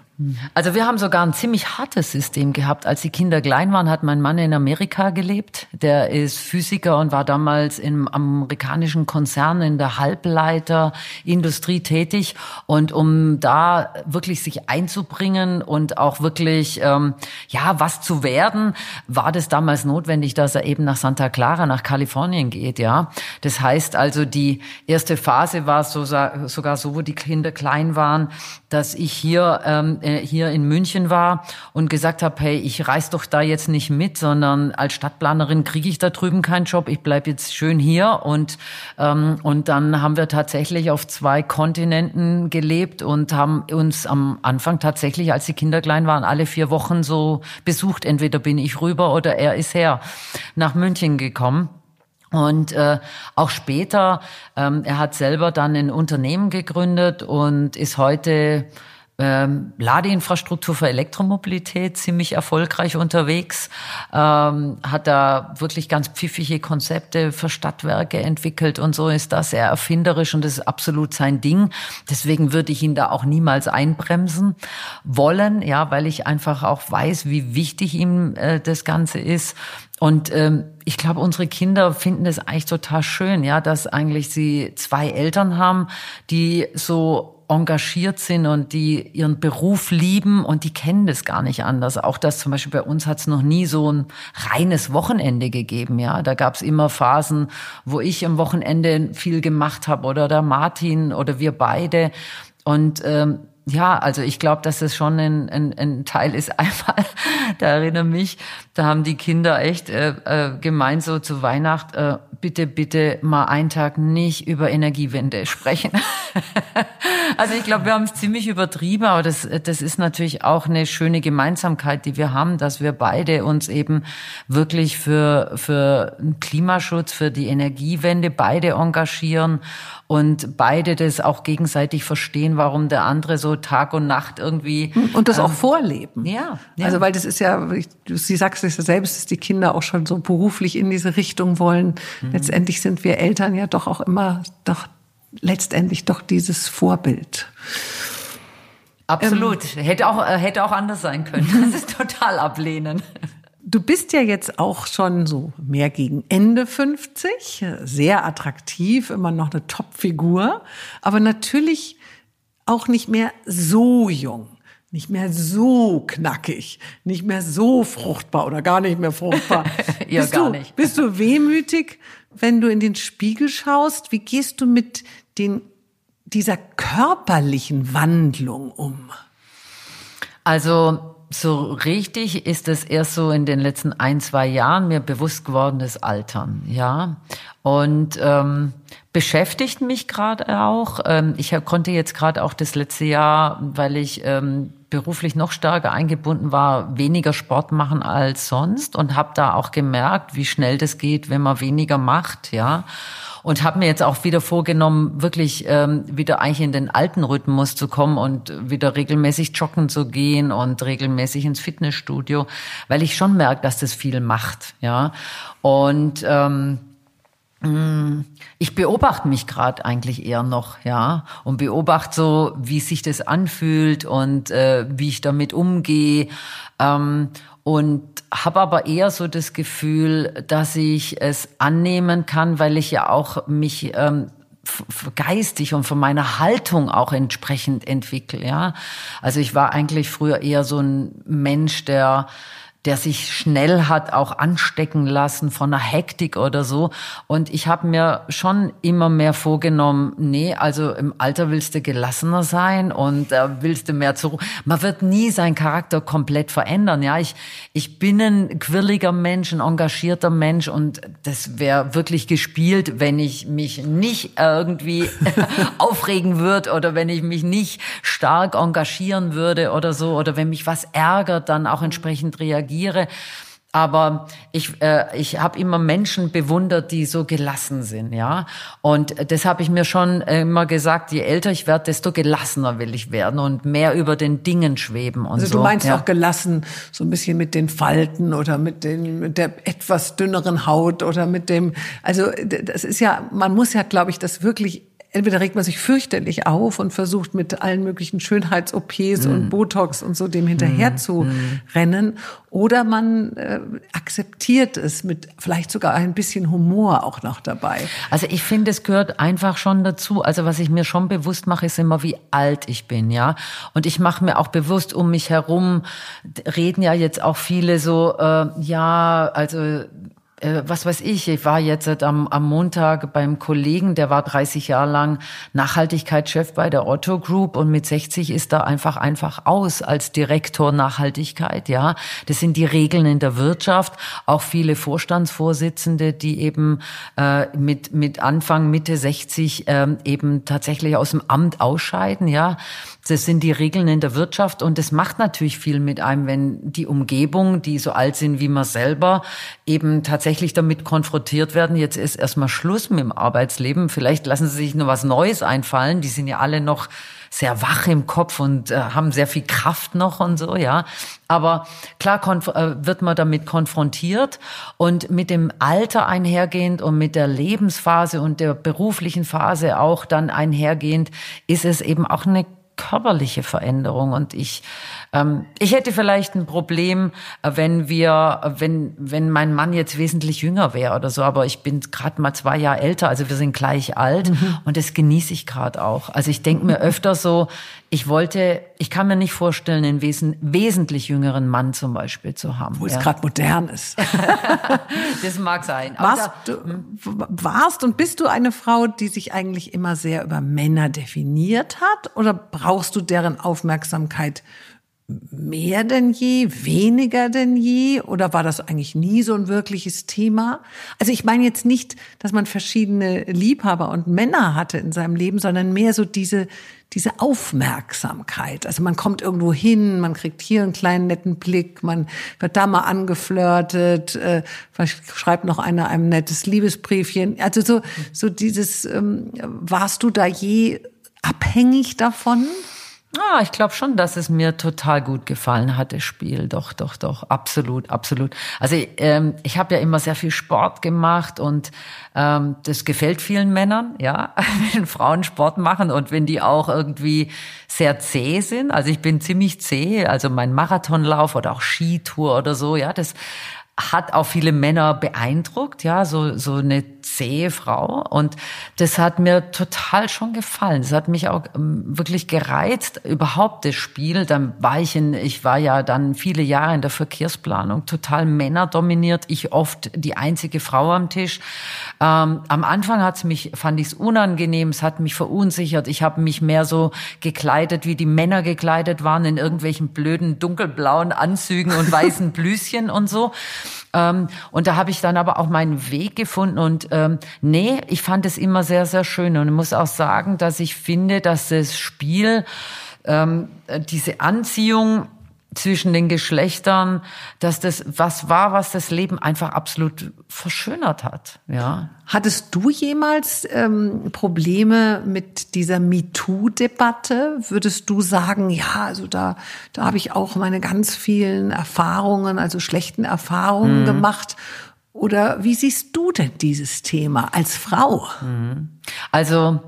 Also wir haben sogar ein ziemlich hartes System gehabt. Als die Kinder klein waren, hat mein Mann in Amerika gelebt. Der ist Physiker und war damals im amerikanischen Konzern in der Halbleiterindustrie tätig. Und um da wirklich sich einzubringen und auch wirklich, ähm, ja, was zu werden, war das damals notwendig, dass er eben nach Santa Clara, nach Kalifornien geht, ja. Das heißt also, die erste Phase war so, sogar so, wo die Kinder klein waren, dass ich hier ähm, äh, hier in München war und gesagt habe, hey, ich reise doch da jetzt nicht mit, sondern als Stadtplanerin kriege ich da drüben keinen Job. Ich bleib jetzt schön hier und ähm, und dann haben wir tatsächlich auf zwei Kontinenten gelebt und haben uns am Anfang tatsächlich, als die Kinder klein waren, alle vier Wochen so besucht. Entweder bin ich rüber oder er ist her nach München gekommen. Und äh, auch später, ähm, er hat selber dann ein Unternehmen gegründet und ist heute ähm, Ladeinfrastruktur für Elektromobilität ziemlich erfolgreich unterwegs, ähm, hat da wirklich ganz pfiffige Konzepte für Stadtwerke entwickelt und so ist das sehr erfinderisch und das ist absolut sein Ding. Deswegen würde ich ihn da auch niemals einbremsen wollen, ja, weil ich einfach auch weiß, wie wichtig ihm äh, das Ganze ist. Und ähm, ich glaube, unsere Kinder finden es eigentlich total schön, ja, dass eigentlich sie zwei Eltern haben, die so engagiert sind und die ihren Beruf lieben und die kennen das gar nicht anders. Auch das zum Beispiel bei uns hat es noch nie so ein reines Wochenende gegeben. Ja, da gab es immer Phasen, wo ich am Wochenende viel gemacht habe oder der Martin oder wir beide. Und ähm, ja, also ich glaube, dass das schon ein, ein, ein Teil ist. Einmal, da erinnere mich, da haben die Kinder echt äh, äh, gemeint so zu Weihnacht, äh, bitte, bitte mal einen Tag nicht über Energiewende sprechen. also ich glaube, wir haben es ziemlich übertrieben, aber das, das ist natürlich auch eine schöne Gemeinsamkeit, die wir haben, dass wir beide uns eben wirklich für, für Klimaschutz, für die Energiewende beide engagieren und beide das auch gegenseitig verstehen, warum der andere so Tag und Nacht irgendwie und das ähm, auch vorleben. Ja, ja, also weil das ist ja, sie sagst es ja selbst, dass die Kinder auch schon so beruflich in diese Richtung wollen. Mhm. Letztendlich sind wir Eltern ja doch auch immer doch letztendlich doch dieses Vorbild. Absolut. Ähm, hätte auch äh, hätte auch anders sein können. Das ist total ablehnen. Du bist ja jetzt auch schon so mehr gegen Ende 50, sehr attraktiv, immer noch eine Topfigur, aber natürlich auch nicht mehr so jung, nicht mehr so knackig, nicht mehr so fruchtbar oder gar nicht mehr fruchtbar. ja, bist gar du, nicht. Bist du wehmütig, wenn du in den Spiegel schaust? Wie gehst du mit den, dieser körperlichen Wandlung um? Also, so richtig ist es erst so in den letzten ein, zwei Jahren mir bewusst geworden, das Altern, ja. Und ähm, beschäftigt mich gerade auch. Ähm, ich konnte jetzt gerade auch das letzte Jahr, weil ich ähm, beruflich noch stärker eingebunden war, weniger Sport machen als sonst und habe da auch gemerkt, wie schnell das geht, wenn man weniger macht, ja und habe mir jetzt auch wieder vorgenommen, wirklich ähm, wieder eigentlich in den alten Rhythmus zu kommen und wieder regelmäßig joggen zu gehen und regelmäßig ins Fitnessstudio, weil ich schon merke, dass das viel macht, ja. Und ähm, ich beobachte mich gerade eigentlich eher noch, ja, und beobachte so, wie sich das anfühlt und äh, wie ich damit umgehe. Ähm, und habe aber eher so das Gefühl, dass ich es annehmen kann, weil ich ja auch mich ähm, geistig und von meiner Haltung auch entsprechend entwickle, ja. Also ich war eigentlich früher eher so ein Mensch, der der sich schnell hat auch anstecken lassen von einer Hektik oder so. Und ich habe mir schon immer mehr vorgenommen, nee, also im Alter willst du gelassener sein und äh, willst du mehr zur. Man wird nie seinen Charakter komplett verändern. Ja, ich, ich bin ein quirliger Mensch, ein engagierter Mensch und das wäre wirklich gespielt, wenn ich mich nicht irgendwie aufregen würde oder wenn ich mich nicht stark engagieren würde oder so oder wenn mich was ärgert, dann auch entsprechend reagieren reagiere. Aber ich, äh, ich habe immer Menschen bewundert, die so gelassen sind, ja. Und das habe ich mir schon immer gesagt, je älter ich werde, desto gelassener will ich werden und mehr über den Dingen schweben und also so. du meinst ja. auch gelassen, so ein bisschen mit den Falten oder mit, den, mit der etwas dünneren Haut oder mit dem, also das ist ja, man muss ja, glaube ich, das wirklich entweder regt man sich fürchterlich auf und versucht mit allen möglichen Schönheits-OPs mm. und Botox und so dem hinterher mm. zu mm. rennen, oder man äh, akzeptiert es mit vielleicht sogar ein bisschen Humor auch noch dabei. Also ich finde, es gehört einfach schon dazu. Also was ich mir schon bewusst mache, ist immer, wie alt ich bin, ja. Und ich mache mir auch bewusst um mich herum reden ja jetzt auch viele so, äh, ja, also äh, was weiß ich, ich war jetzt am, am Montag beim Kollegen, der war 30 Jahre lang Nachhaltigkeitschef bei der Otto Group und mit 60 ist er einfach einfach aus als Direktor Nachhaltigkeit, ja. Das sind die Regeln in der Wirtschaft. Auch viele Vorstandsvorsitzende, die eben äh, mit, mit Anfang, Mitte 60 ähm, eben tatsächlich aus dem Amt ausscheiden, ja. Das sind die Regeln in der Wirtschaft und das macht natürlich viel mit einem, wenn die Umgebung, die so alt sind wie man selber, eben tatsächlich tatsächlich damit konfrontiert werden, jetzt ist erstmal Schluss mit dem Arbeitsleben, vielleicht lassen sie sich nur was Neues einfallen, die sind ja alle noch sehr wach im Kopf und äh, haben sehr viel Kraft noch und so, ja. Aber klar äh, wird man damit konfrontiert und mit dem Alter einhergehend und mit der Lebensphase und der beruflichen Phase auch dann einhergehend ist es eben auch eine körperliche Veränderung. Und ich, ich hätte vielleicht ein Problem, äh, wenn wir, äh, wenn, wenn mein Mann jetzt wesentlich jünger wäre oder so, aber ich bin gerade mal zwei Jahre älter, also wir sind gleich alt mhm. und das genieße ich gerade auch. Also ich denke mir öfter so, ich wollte, ich kann mir nicht vorstellen, einen wesen, wesentlich jüngeren Mann zum Beispiel zu haben. Wo ja. es gerade modern ist. das mag sein. Warst, da, du, warst und bist du eine Frau, die sich eigentlich immer sehr über Männer definiert hat? Oder brauchst du deren Aufmerksamkeit mehr denn je, weniger denn je oder war das eigentlich nie so ein wirkliches Thema? Also ich meine jetzt nicht, dass man verschiedene Liebhaber und Männer hatte in seinem Leben, sondern mehr so diese diese Aufmerksamkeit. Also man kommt irgendwo hin, man kriegt hier einen kleinen netten Blick, man wird da mal angeflirtet, äh, schreibt noch einer ein nettes Liebesbriefchen. Also so so dieses ähm, warst du da je abhängig davon? Ah, ich glaube schon, dass es mir total gut gefallen hat, das Spiel. Doch, doch, doch, absolut, absolut. Also ähm, ich habe ja immer sehr viel Sport gemacht und ähm, das gefällt vielen Männern, ja, wenn Frauen Sport machen und wenn die auch irgendwie sehr zäh sind. Also ich bin ziemlich zäh, also mein Marathonlauf oder auch Skitour oder so, ja, das hat auch viele Männer beeindruckt, ja, so, so eine zähe Frau. Und das hat mir total schon gefallen. Das hat mich auch ähm, wirklich gereizt, überhaupt das Spiel. Dann war ich in, ich war ja dann viele Jahre in der Verkehrsplanung, total männerdominiert. Ich oft die einzige Frau am Tisch. Ähm, am Anfang hat's mich, fand ich es unangenehm, es hat mich verunsichert. Ich habe mich mehr so gekleidet, wie die Männer gekleidet waren, in irgendwelchen blöden dunkelblauen Anzügen und weißen Blüschen und so. Ähm, und da habe ich dann aber auch meinen Weg gefunden und ähm, nee, ich fand es immer sehr, sehr schön. Und muss auch sagen, dass ich finde, dass das Spiel ähm, diese Anziehung zwischen den Geschlechtern, dass das was war, was das Leben einfach absolut verschönert hat. Ja. Hattest du jemals ähm, Probleme mit dieser MeToo-Debatte? Würdest du sagen, ja, also da, da habe ich auch meine ganz vielen Erfahrungen, also schlechten Erfahrungen mhm. gemacht. Oder wie siehst du denn dieses Thema als Frau? Mhm. Also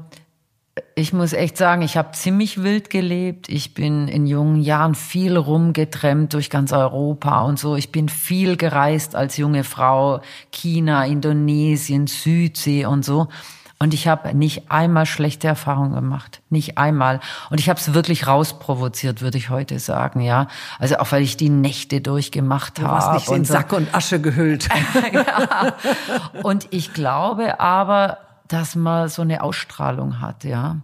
ich muss echt sagen, ich habe ziemlich wild gelebt. Ich bin in jungen Jahren viel rumgetrennt durch ganz Europa und so. Ich bin viel gereist als junge Frau. China, Indonesien, Südsee und so. Und ich habe nicht einmal schlechte Erfahrungen gemacht. Nicht einmal. Und ich habe es wirklich rausprovoziert, würde ich heute sagen, ja. Also auch weil ich die Nächte durchgemacht habe. Du warst nicht in so. Sack und Asche gehüllt. ja. Und ich glaube aber, dass man so eine Ausstrahlung hat, ja.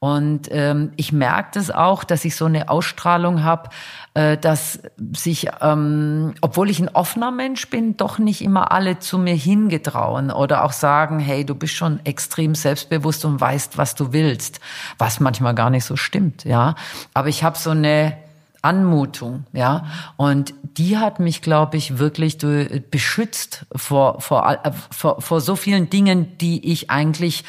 Und ähm, ich merke das auch, dass ich so eine Ausstrahlung habe, äh, dass sich, ähm, obwohl ich ein offener Mensch bin, doch nicht immer alle zu mir hingetrauen oder auch sagen, hey, du bist schon extrem selbstbewusst und weißt, was du willst, was manchmal gar nicht so stimmt, ja. Aber ich habe so eine Anmutung, ja. Und die hat mich, glaube ich, wirklich beschützt vor, vor, äh, vor, vor so vielen Dingen, die ich eigentlich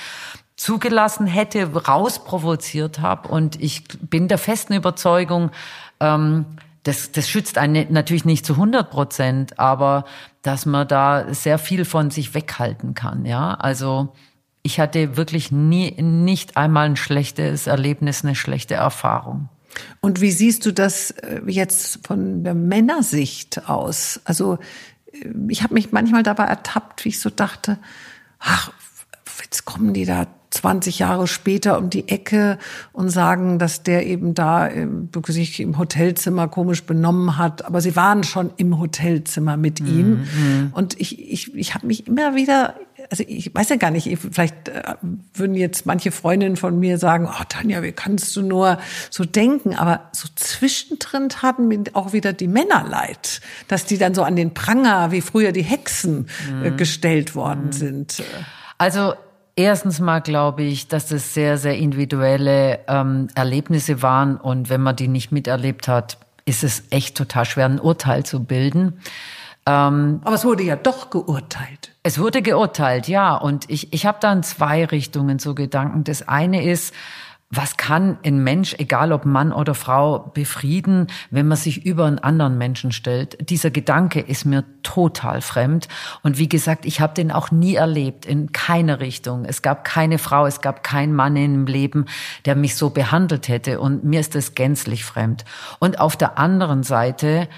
zugelassen hätte, rausprovoziert habe. Und ich bin der festen Überzeugung, ähm, das, das schützt einen natürlich nicht zu 100 Prozent, aber dass man da sehr viel von sich weghalten kann, ja. Also, ich hatte wirklich nie, nicht einmal ein schlechtes Erlebnis, eine schlechte Erfahrung. Und wie siehst du das äh, jetzt von der Männersicht aus? Also äh, ich habe mich manchmal dabei ertappt, wie ich so dachte, ach, jetzt kommen die da 20 Jahre später um die Ecke und sagen, dass der eben da ähm, sich im Hotelzimmer komisch benommen hat. Aber sie waren schon im Hotelzimmer mit ihm. Mhm. Und ich, ich, ich habe mich immer wieder also ich weiß ja gar nicht, vielleicht äh, würden jetzt manche Freundinnen von mir sagen, oh Tanja, wie kannst du nur so denken? Aber so zwischendrin hatten mir auch wieder die Männer leid, dass die dann so an den Pranger, wie früher die Hexen, äh, mhm. gestellt worden mhm. sind. Also Erstens mal glaube ich, dass es sehr, sehr individuelle ähm, Erlebnisse waren und wenn man die nicht miterlebt hat, ist es echt total schwer, ein Urteil zu bilden. Ähm, Aber es wurde ja doch geurteilt. Es wurde geurteilt, ja. Und ich, ich habe da in zwei Richtungen so Gedanken. Das eine ist, was kann ein Mensch, egal ob Mann oder Frau, befrieden, wenn man sich über einen anderen Menschen stellt? Dieser Gedanke ist mir total fremd. Und wie gesagt, ich habe den auch nie erlebt, in keiner Richtung. Es gab keine Frau, es gab keinen Mann im Leben, der mich so behandelt hätte. Und mir ist das gänzlich fremd. Und auf der anderen Seite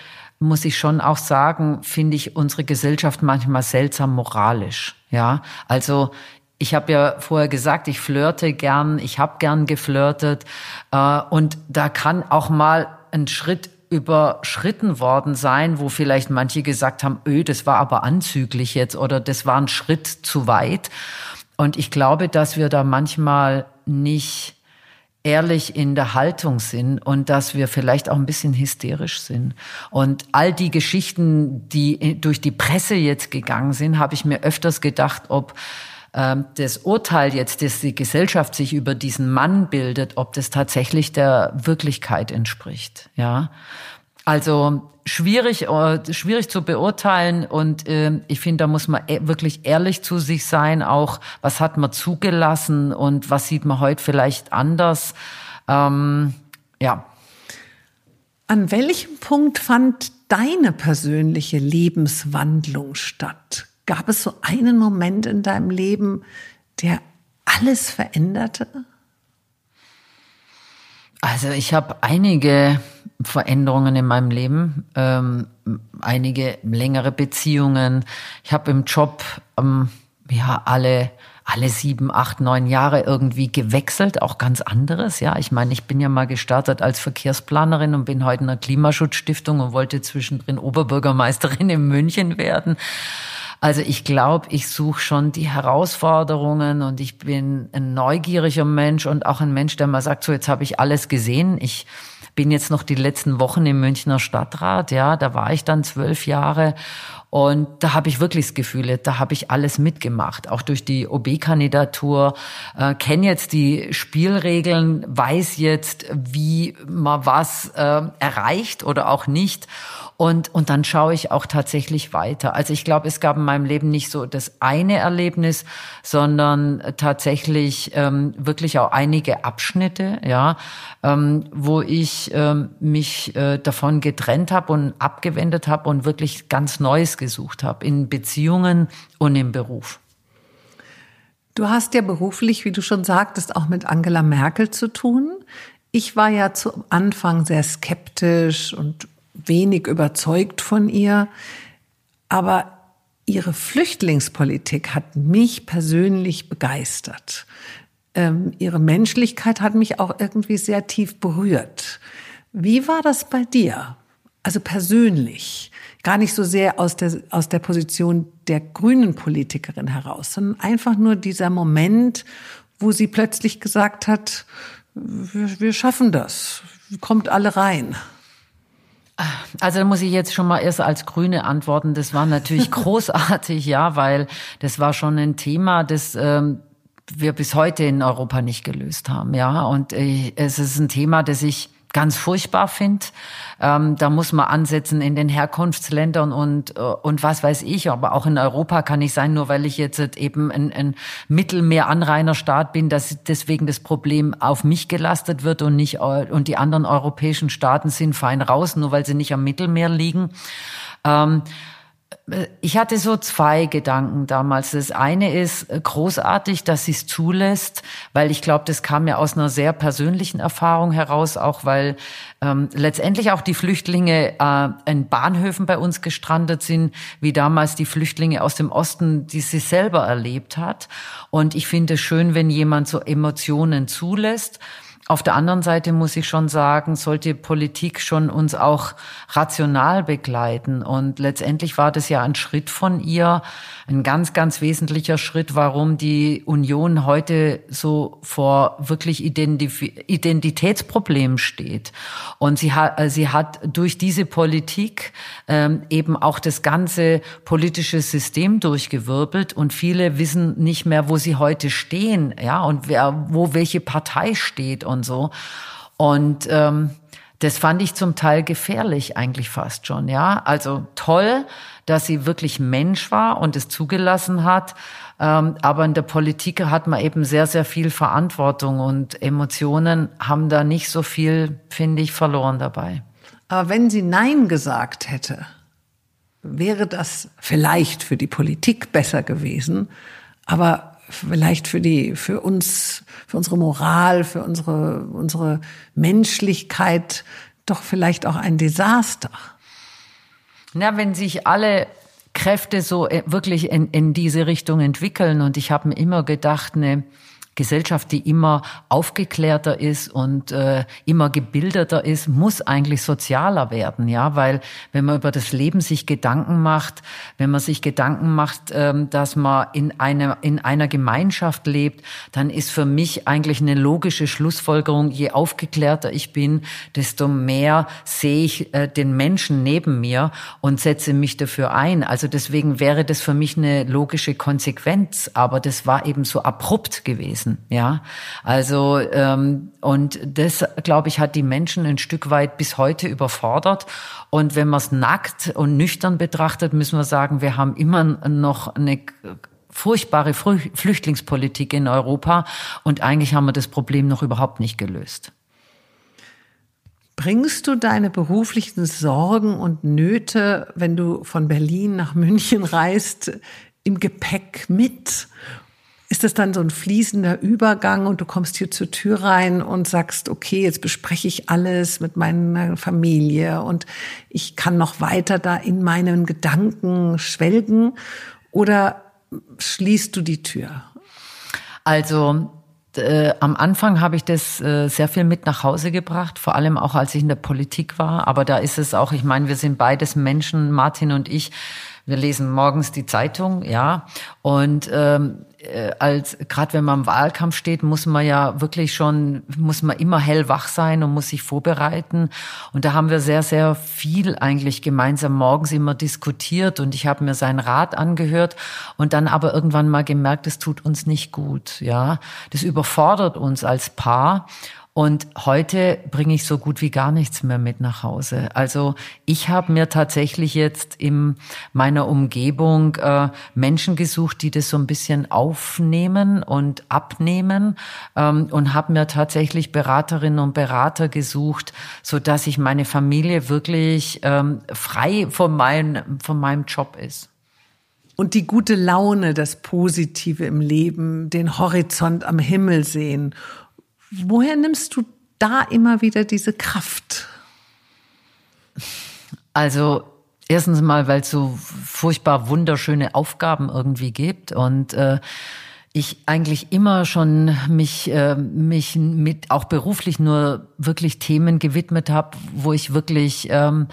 muss ich schon auch sagen, finde ich unsere Gesellschaft manchmal seltsam moralisch. Ja, also ich habe ja vorher gesagt, ich flirte gern, ich habe gern geflirtet äh, und da kann auch mal ein Schritt überschritten worden sein, wo vielleicht manche gesagt haben, öh, das war aber anzüglich jetzt oder das war ein Schritt zu weit. Und ich glaube, dass wir da manchmal nicht ehrlich in der Haltung sind und dass wir vielleicht auch ein bisschen hysterisch sind. Und all die Geschichten, die durch die Presse jetzt gegangen sind, habe ich mir öfters gedacht, ob ähm, das Urteil jetzt, dass die Gesellschaft sich über diesen Mann bildet, ob das tatsächlich der Wirklichkeit entspricht. Ja, also schwierig, äh, schwierig zu beurteilen und äh, ich finde, da muss man e wirklich ehrlich zu sich sein. Auch was hat man zugelassen und was sieht man heute vielleicht anders. Ähm, ja. An welchem Punkt fand deine persönliche Lebenswandlung statt? Gab es so einen Moment in deinem Leben, der alles veränderte? Also ich habe einige Veränderungen in meinem Leben, ähm, einige längere Beziehungen. Ich habe im Job ähm, ja alle alle sieben, acht, neun Jahre irgendwie gewechselt, auch ganz anderes. Ja, ich meine, ich bin ja mal gestartet als Verkehrsplanerin und bin heute in einer Klimaschutzstiftung und wollte zwischendrin Oberbürgermeisterin in München werden. Also ich glaube, ich suche schon die Herausforderungen und ich bin ein neugieriger Mensch und auch ein Mensch, der mal sagt, so jetzt habe ich alles gesehen. Ich bin jetzt noch die letzten Wochen im Münchner Stadtrat, ja, da war ich dann zwölf Jahre und da habe ich wirklich das Gefühl, da habe ich alles mitgemacht, auch durch die OB-Kandidatur, äh, kenne jetzt die Spielregeln, weiß jetzt, wie man was äh, erreicht oder auch nicht. Und, und dann schaue ich auch tatsächlich weiter. Also ich glaube, es gab in meinem Leben nicht so das eine Erlebnis, sondern tatsächlich ähm, wirklich auch einige Abschnitte, ja, ähm, wo ich ähm, mich äh, davon getrennt habe und abgewendet habe und wirklich ganz Neues gesucht habe in Beziehungen und im Beruf. Du hast ja beruflich, wie du schon sagtest, auch mit Angela Merkel zu tun. Ich war ja zu Anfang sehr skeptisch und wenig überzeugt von ihr. Aber ihre Flüchtlingspolitik hat mich persönlich begeistert. Ähm, ihre Menschlichkeit hat mich auch irgendwie sehr tief berührt. Wie war das bei dir? Also persönlich, gar nicht so sehr aus der, aus der Position der grünen Politikerin heraus, sondern einfach nur dieser Moment, wo sie plötzlich gesagt hat, wir, wir schaffen das, kommt alle rein. Also da muss ich jetzt schon mal erst als Grüne antworten. Das war natürlich großartig, ja, weil das war schon ein Thema, das ähm, wir bis heute in Europa nicht gelöst haben, ja. Und äh, es ist ein Thema, das ich ganz furchtbar finde. Ähm, da muss man ansetzen in den Herkunftsländern und, äh, und was weiß ich. Aber auch in Europa kann ich sein, nur weil ich jetzt eben ein, ein Mittelmeeranrainerstaat bin, dass deswegen das Problem auf mich gelastet wird und nicht, und die anderen europäischen Staaten sind fein raus, nur weil sie nicht am Mittelmeer liegen. Ähm, ich hatte so zwei Gedanken damals. Das eine ist äh, großartig, dass sie es zulässt, weil ich glaube, das kam ja aus einer sehr persönlichen Erfahrung heraus, auch weil ähm, letztendlich auch die Flüchtlinge äh, in Bahnhöfen bei uns gestrandet sind, wie damals die Flüchtlinge aus dem Osten, die sie selber erlebt hat. Und ich finde es schön, wenn jemand so Emotionen zulässt. Auf der anderen Seite muss ich schon sagen, sollte Politik schon uns auch rational begleiten. Und letztendlich war das ja ein Schritt von ihr, ein ganz, ganz wesentlicher Schritt, warum die Union heute so vor wirklich Identif Identitätsproblemen steht. Und sie hat, äh, sie hat durch diese Politik ähm, eben auch das ganze politische System durchgewirbelt und viele wissen nicht mehr, wo sie heute stehen, ja, und wer, wo welche Partei steht und so. Und ähm, das fand ich zum Teil gefährlich eigentlich fast schon, ja. Also toll, dass sie wirklich Mensch war und es zugelassen hat. Ähm, aber in der Politik hat man eben sehr, sehr viel Verantwortung und Emotionen haben da nicht so viel, finde ich, verloren dabei. Aber wenn sie Nein gesagt hätte, wäre das vielleicht für die Politik besser gewesen, aber vielleicht für die, für uns, für unsere Moral, für unsere, unsere Menschlichkeit doch vielleicht auch ein Desaster. Na, wenn sich alle Kräfte so äh, wirklich in, in diese Richtung entwickeln und ich habe mir immer gedacht, ne, Gesellschaft, die immer aufgeklärter ist und äh, immer gebildeter ist, muss eigentlich sozialer werden, ja, weil wenn man über das Leben sich Gedanken macht, wenn man sich Gedanken macht, ähm, dass man in einer in einer Gemeinschaft lebt, dann ist für mich eigentlich eine logische Schlussfolgerung: Je aufgeklärter ich bin, desto mehr sehe ich äh, den Menschen neben mir und setze mich dafür ein. Also deswegen wäre das für mich eine logische Konsequenz, aber das war eben so abrupt gewesen gewesen. Ja, also ähm, und das, glaube ich, hat die Menschen ein Stück weit bis heute überfordert. Und wenn man es nackt und nüchtern betrachtet, müssen wir sagen, wir haben immer noch eine furchtbare Flüchtlingspolitik in Europa und eigentlich haben wir das Problem noch überhaupt nicht gelöst. Bringst du deine beruflichen Sorgen und Nöte, wenn du von Berlin nach München reist, im Gepäck mit? Ist das dann so ein fließender Übergang und du kommst hier zur Tür rein und sagst, okay, jetzt bespreche ich alles mit meiner Familie und ich kann noch weiter da in meinen Gedanken schwelgen oder schließt du die Tür? Also äh, am Anfang habe ich das äh, sehr viel mit nach Hause gebracht, vor allem auch als ich in der Politik war. Aber da ist es auch, ich meine, wir sind beides Menschen, Martin und ich. Wir lesen morgens die Zeitung, ja, und ähm, äh, als gerade wenn man im Wahlkampf steht, muss man ja wirklich schon, muss man immer hellwach sein und muss sich vorbereiten. Und da haben wir sehr, sehr viel eigentlich gemeinsam morgens immer diskutiert und ich habe mir seinen Rat angehört und dann aber irgendwann mal gemerkt, es tut uns nicht gut, ja. Das überfordert uns als Paar. Und heute bringe ich so gut wie gar nichts mehr mit nach Hause. Also ich habe mir tatsächlich jetzt in meiner Umgebung äh, Menschen gesucht, die das so ein bisschen aufnehmen und abnehmen ähm, und habe mir tatsächlich Beraterinnen und Berater gesucht, so dass ich meine Familie wirklich ähm, frei von, mein, von meinem Job ist. Und die gute Laune, das Positive im Leben, den Horizont am Himmel sehen Woher nimmst du da immer wieder diese Kraft? Also erstens mal, weil es so furchtbar wunderschöne Aufgaben irgendwie gibt und äh, ich eigentlich immer schon mich äh, mich mit auch beruflich nur wirklich Themen gewidmet habe, wo ich wirklich ähm,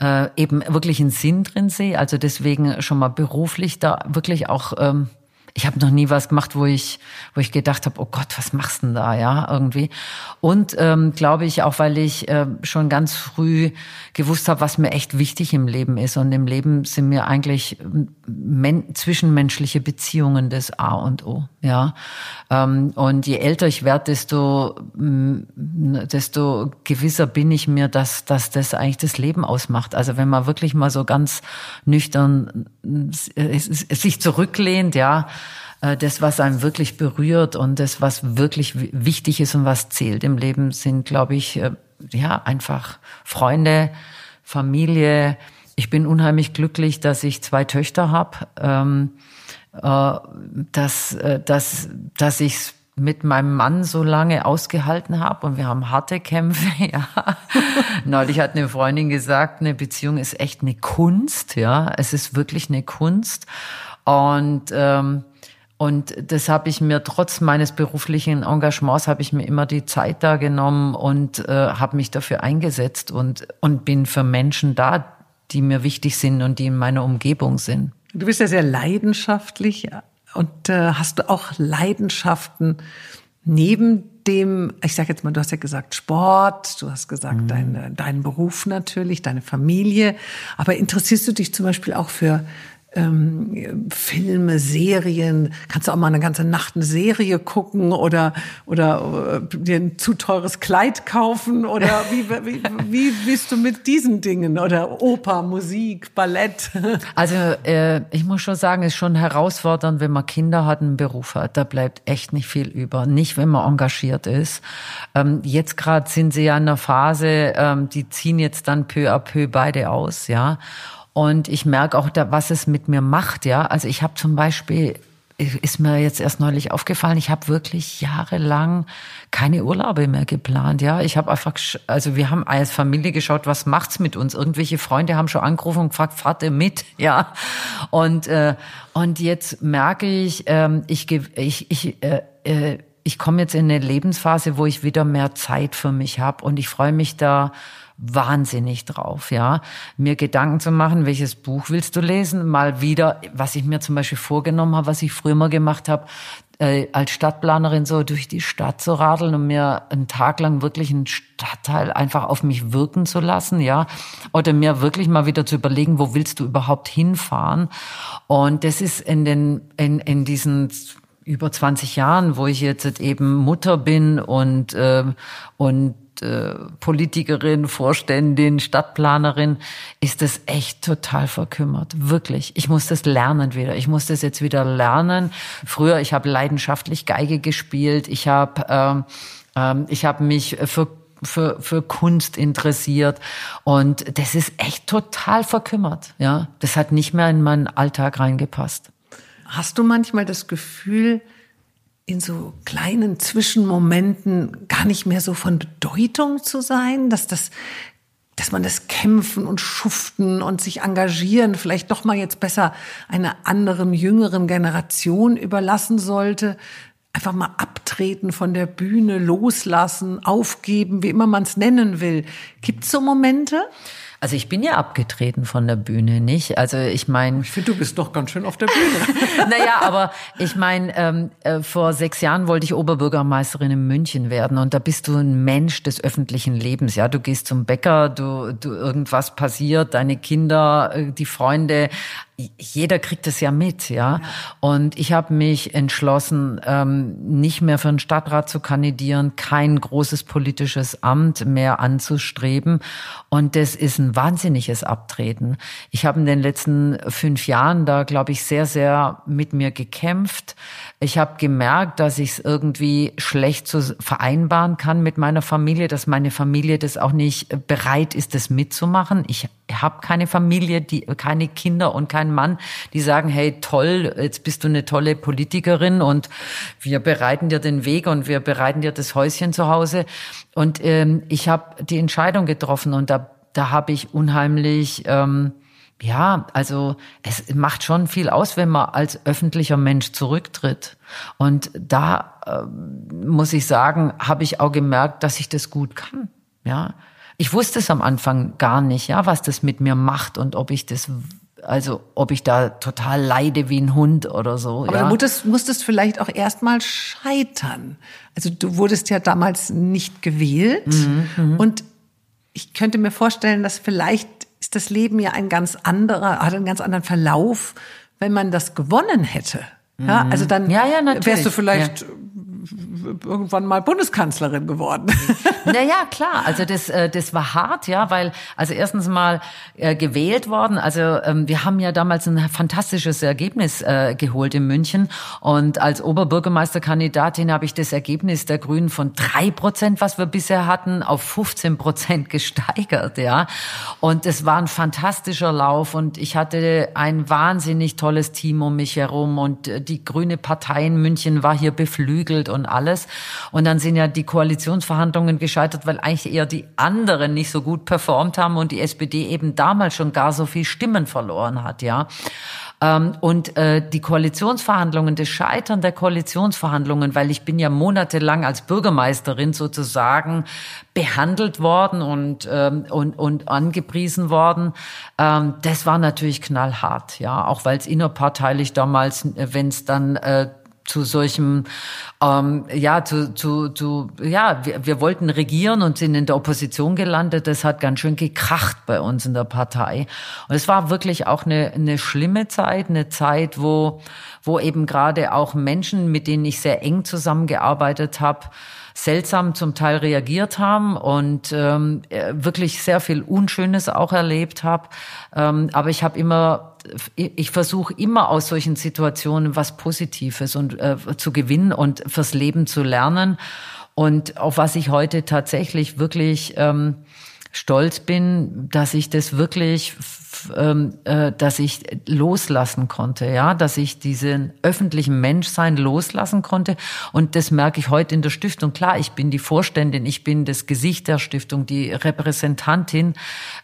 äh, eben wirklich einen Sinn drin sehe. Also deswegen schon mal beruflich da wirklich auch ähm, ich habe noch nie was gemacht, wo ich, wo ich gedacht habe, oh Gott, was machst denn da, ja, irgendwie. Und ähm, glaube ich auch, weil ich äh, schon ganz früh gewusst habe, was mir echt wichtig im Leben ist. Und im Leben sind mir eigentlich ähm, men zwischenmenschliche Beziehungen das A und O, ja. Ähm, und je älter ich werde, desto, desto gewisser bin ich mir, dass, dass das eigentlich das Leben ausmacht. Also wenn man wirklich mal so ganz nüchtern äh, sich zurücklehnt, ja, das, was einem wirklich berührt und das, was wirklich wichtig ist und was zählt im Leben, sind, glaube ich, äh, ja, einfach Freunde, Familie. Ich bin unheimlich glücklich, dass ich zwei Töchter habe, ähm, äh, dass, äh, dass, dass ich mit meinem Mann so lange ausgehalten habe und wir haben harte Kämpfe. Ja. Neulich hat eine Freundin gesagt, eine Beziehung ist echt eine Kunst. Ja, es ist wirklich eine Kunst und ähm, und das habe ich mir trotz meines beruflichen Engagements habe ich mir immer die Zeit da genommen und äh, habe mich dafür eingesetzt und und bin für Menschen da, die mir wichtig sind und die in meiner Umgebung sind. Du bist ja sehr leidenschaftlich und äh, hast du auch Leidenschaften neben dem, ich sage jetzt mal, du hast ja gesagt Sport, du hast gesagt mhm. dein, deinen Beruf natürlich, deine Familie, aber interessierst du dich zum Beispiel auch für ähm, Filme, Serien? Kannst du auch mal eine ganze Nacht eine Serie gucken oder, oder äh, dir ein zu teures Kleid kaufen? Oder wie, wie, wie bist du mit diesen Dingen? Oder Oper, Musik, Ballett? Also äh, ich muss schon sagen, es ist schon herausfordernd, wenn man Kinder hat, einen Beruf hat. Da bleibt echt nicht viel über. Nicht, wenn man engagiert ist. Ähm, jetzt gerade sind sie ja in einer Phase, ähm, die ziehen jetzt dann peu à peu beide aus, ja. Und ich merke auch, da, was es mit mir macht, ja. Also ich habe zum Beispiel, ist mir jetzt erst neulich aufgefallen, ich habe wirklich jahrelang keine Urlaube mehr geplant, ja. Ich habe einfach, also wir haben als Familie geschaut, was macht's mit uns? Irgendwelche Freunde haben schon angerufen und gefragt, fahrt ihr mit, ja. Und äh, und jetzt merke ich, ähm, ich ich ich äh, äh, ich komme jetzt in eine Lebensphase, wo ich wieder mehr Zeit für mich habe und ich freue mich da wahnsinnig drauf, ja. Mir Gedanken zu machen, welches Buch willst du lesen? Mal wieder, was ich mir zum Beispiel vorgenommen habe, was ich früher mal gemacht habe, äh, als Stadtplanerin so durch die Stadt zu radeln und mir einen Tag lang wirklich einen Stadtteil einfach auf mich wirken zu lassen, ja. Oder mir wirklich mal wieder zu überlegen, wo willst du überhaupt hinfahren? Und das ist in den, in, in diesen über 20 Jahren, wo ich jetzt eben Mutter bin und, äh, und äh, Politikerin, Vorständin, Stadtplanerin, ist das echt total verkümmert. Wirklich. Ich muss das lernen wieder. Ich muss das jetzt wieder lernen. Früher, ich habe leidenschaftlich Geige gespielt. Ich habe ähm, ähm, ich habe mich für für, für Kunst interessiert. Und das ist echt total verkümmert. Ja, das hat nicht mehr in meinen Alltag reingepasst. Hast du manchmal das Gefühl, in so kleinen Zwischenmomenten gar nicht mehr so von Bedeutung zu sein, dass das dass man das Kämpfen und Schuften und sich engagieren vielleicht doch mal jetzt besser einer anderen, jüngeren Generation überlassen sollte. Einfach mal abtreten von der Bühne, loslassen, aufgeben, wie immer man es nennen will. Gibt es so Momente? Also ich bin ja abgetreten von der Bühne, nicht? Also ich meine. Ich finde, du bist doch ganz schön auf der Bühne. naja, aber ich meine, ähm, äh, vor sechs Jahren wollte ich Oberbürgermeisterin in München werden und da bist du ein Mensch des öffentlichen Lebens. Ja, du gehst zum Bäcker, du, du irgendwas passiert, deine Kinder, äh, die Freunde, jeder kriegt es ja mit, ja. Und ich habe mich entschlossen, ähm, nicht mehr für den Stadtrat zu kandidieren, kein großes politisches Amt mehr anzustreben. Und das ist ein wahnsinniges Abtreten. Ich habe in den letzten fünf Jahren da, glaube ich, sehr, sehr mit mir gekämpft. Ich habe gemerkt, dass ich es irgendwie schlecht zu vereinbaren kann mit meiner Familie, dass meine Familie das auch nicht bereit ist, das mitzumachen. Ich habe keine Familie, die keine Kinder und keinen Mann, die sagen, hey toll, jetzt bist du eine tolle Politikerin und wir bereiten dir den Weg und wir bereiten dir das Häuschen zu Hause. Und ähm, ich habe die Entscheidung getroffen und da da habe ich unheimlich ähm, ja, also es macht schon viel aus, wenn man als öffentlicher Mensch zurücktritt. Und da äh, muss ich sagen, habe ich auch gemerkt, dass ich das gut kann. Ja, ich wusste es am Anfang gar nicht, ja, was das mit mir macht und ob ich das also ob ich da total leide wie ein Hund oder so. Aber ja. du musstest, musstest vielleicht auch erstmal scheitern. Also du wurdest ja damals nicht gewählt. Mhm, mhm. und ich könnte mir vorstellen, dass vielleicht ist das Leben ja ein ganz anderer, hat einen ganz anderen Verlauf, wenn man das gewonnen hätte. Ja, also dann ja, ja, wärst du vielleicht ja irgendwann mal Bundeskanzlerin geworden. Naja, klar. Also das, äh, das war hart, ja, weil also erstens mal äh, gewählt worden. Also ähm, wir haben ja damals ein fantastisches Ergebnis äh, geholt in München und als Oberbürgermeisterkandidatin habe ich das Ergebnis der Grünen von drei Prozent, was wir bisher hatten, auf 15 Prozent gesteigert, ja. Und es war ein fantastischer Lauf und ich hatte ein wahnsinnig tolles Team um mich herum und die Grüne Partei in München war hier beflügelt und alles. Und dann sind ja die Koalitionsverhandlungen gescheitert, weil eigentlich eher die anderen nicht so gut performt haben und die SPD eben damals schon gar so viel Stimmen verloren hat, ja. Ähm, und äh, die Koalitionsverhandlungen, das Scheitern der Koalitionsverhandlungen, weil ich bin ja monatelang als Bürgermeisterin sozusagen behandelt worden und ähm, und und angepriesen worden. Ähm, das war natürlich knallhart, ja, auch weil es innerparteilich damals, wenn es dann äh, zu solchem, ähm, ja, zu, zu, zu ja, wir, wir wollten regieren und sind in der Opposition gelandet. Das hat ganz schön gekracht bei uns in der Partei. Und es war wirklich auch eine, eine schlimme Zeit, eine Zeit, wo, wo eben gerade auch Menschen, mit denen ich sehr eng zusammengearbeitet habe, seltsam zum Teil reagiert haben und ähm, äh, wirklich sehr viel Unschönes auch erlebt habe. Ähm, aber ich habe immer ich versuche immer aus solchen Situationen was Positives und äh, zu gewinnen und fürs Leben zu lernen. Und auf was ich heute tatsächlich wirklich ähm, stolz bin, dass ich das wirklich, ähm, äh, dass ich loslassen konnte, ja, dass ich diesen öffentlichen Menschsein loslassen konnte. Und das merke ich heute in der Stiftung. Klar, ich bin die Vorständin, ich bin das Gesicht der Stiftung, die Repräsentantin,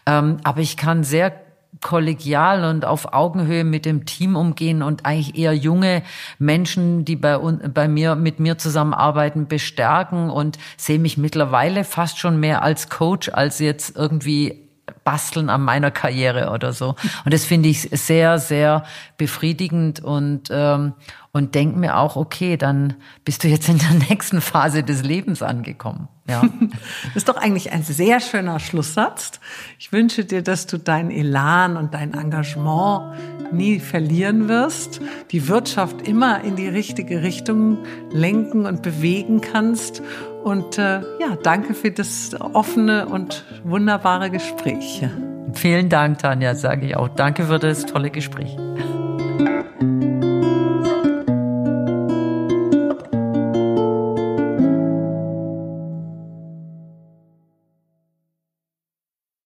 ähm, aber ich kann sehr kollegial und auf Augenhöhe mit dem Team umgehen und eigentlich eher junge Menschen, die bei, bei mir, mit mir zusammenarbeiten, bestärken und sehe mich mittlerweile fast schon mehr als Coach als jetzt irgendwie basteln an meiner Karriere oder so. Und das finde ich sehr, sehr befriedigend und, ähm, und denke mir auch, okay, dann bist du jetzt in der nächsten Phase des Lebens angekommen. Ja. Das ist doch eigentlich ein sehr schöner Schlusssatz. Ich wünsche dir, dass du dein Elan und dein Engagement nie verlieren wirst, die Wirtschaft immer in die richtige Richtung lenken und bewegen kannst. Und äh, ja, danke für das offene und wunderbare Gespräch. Vielen Dank, Tanja, sage ich auch. Danke für das tolle Gespräch.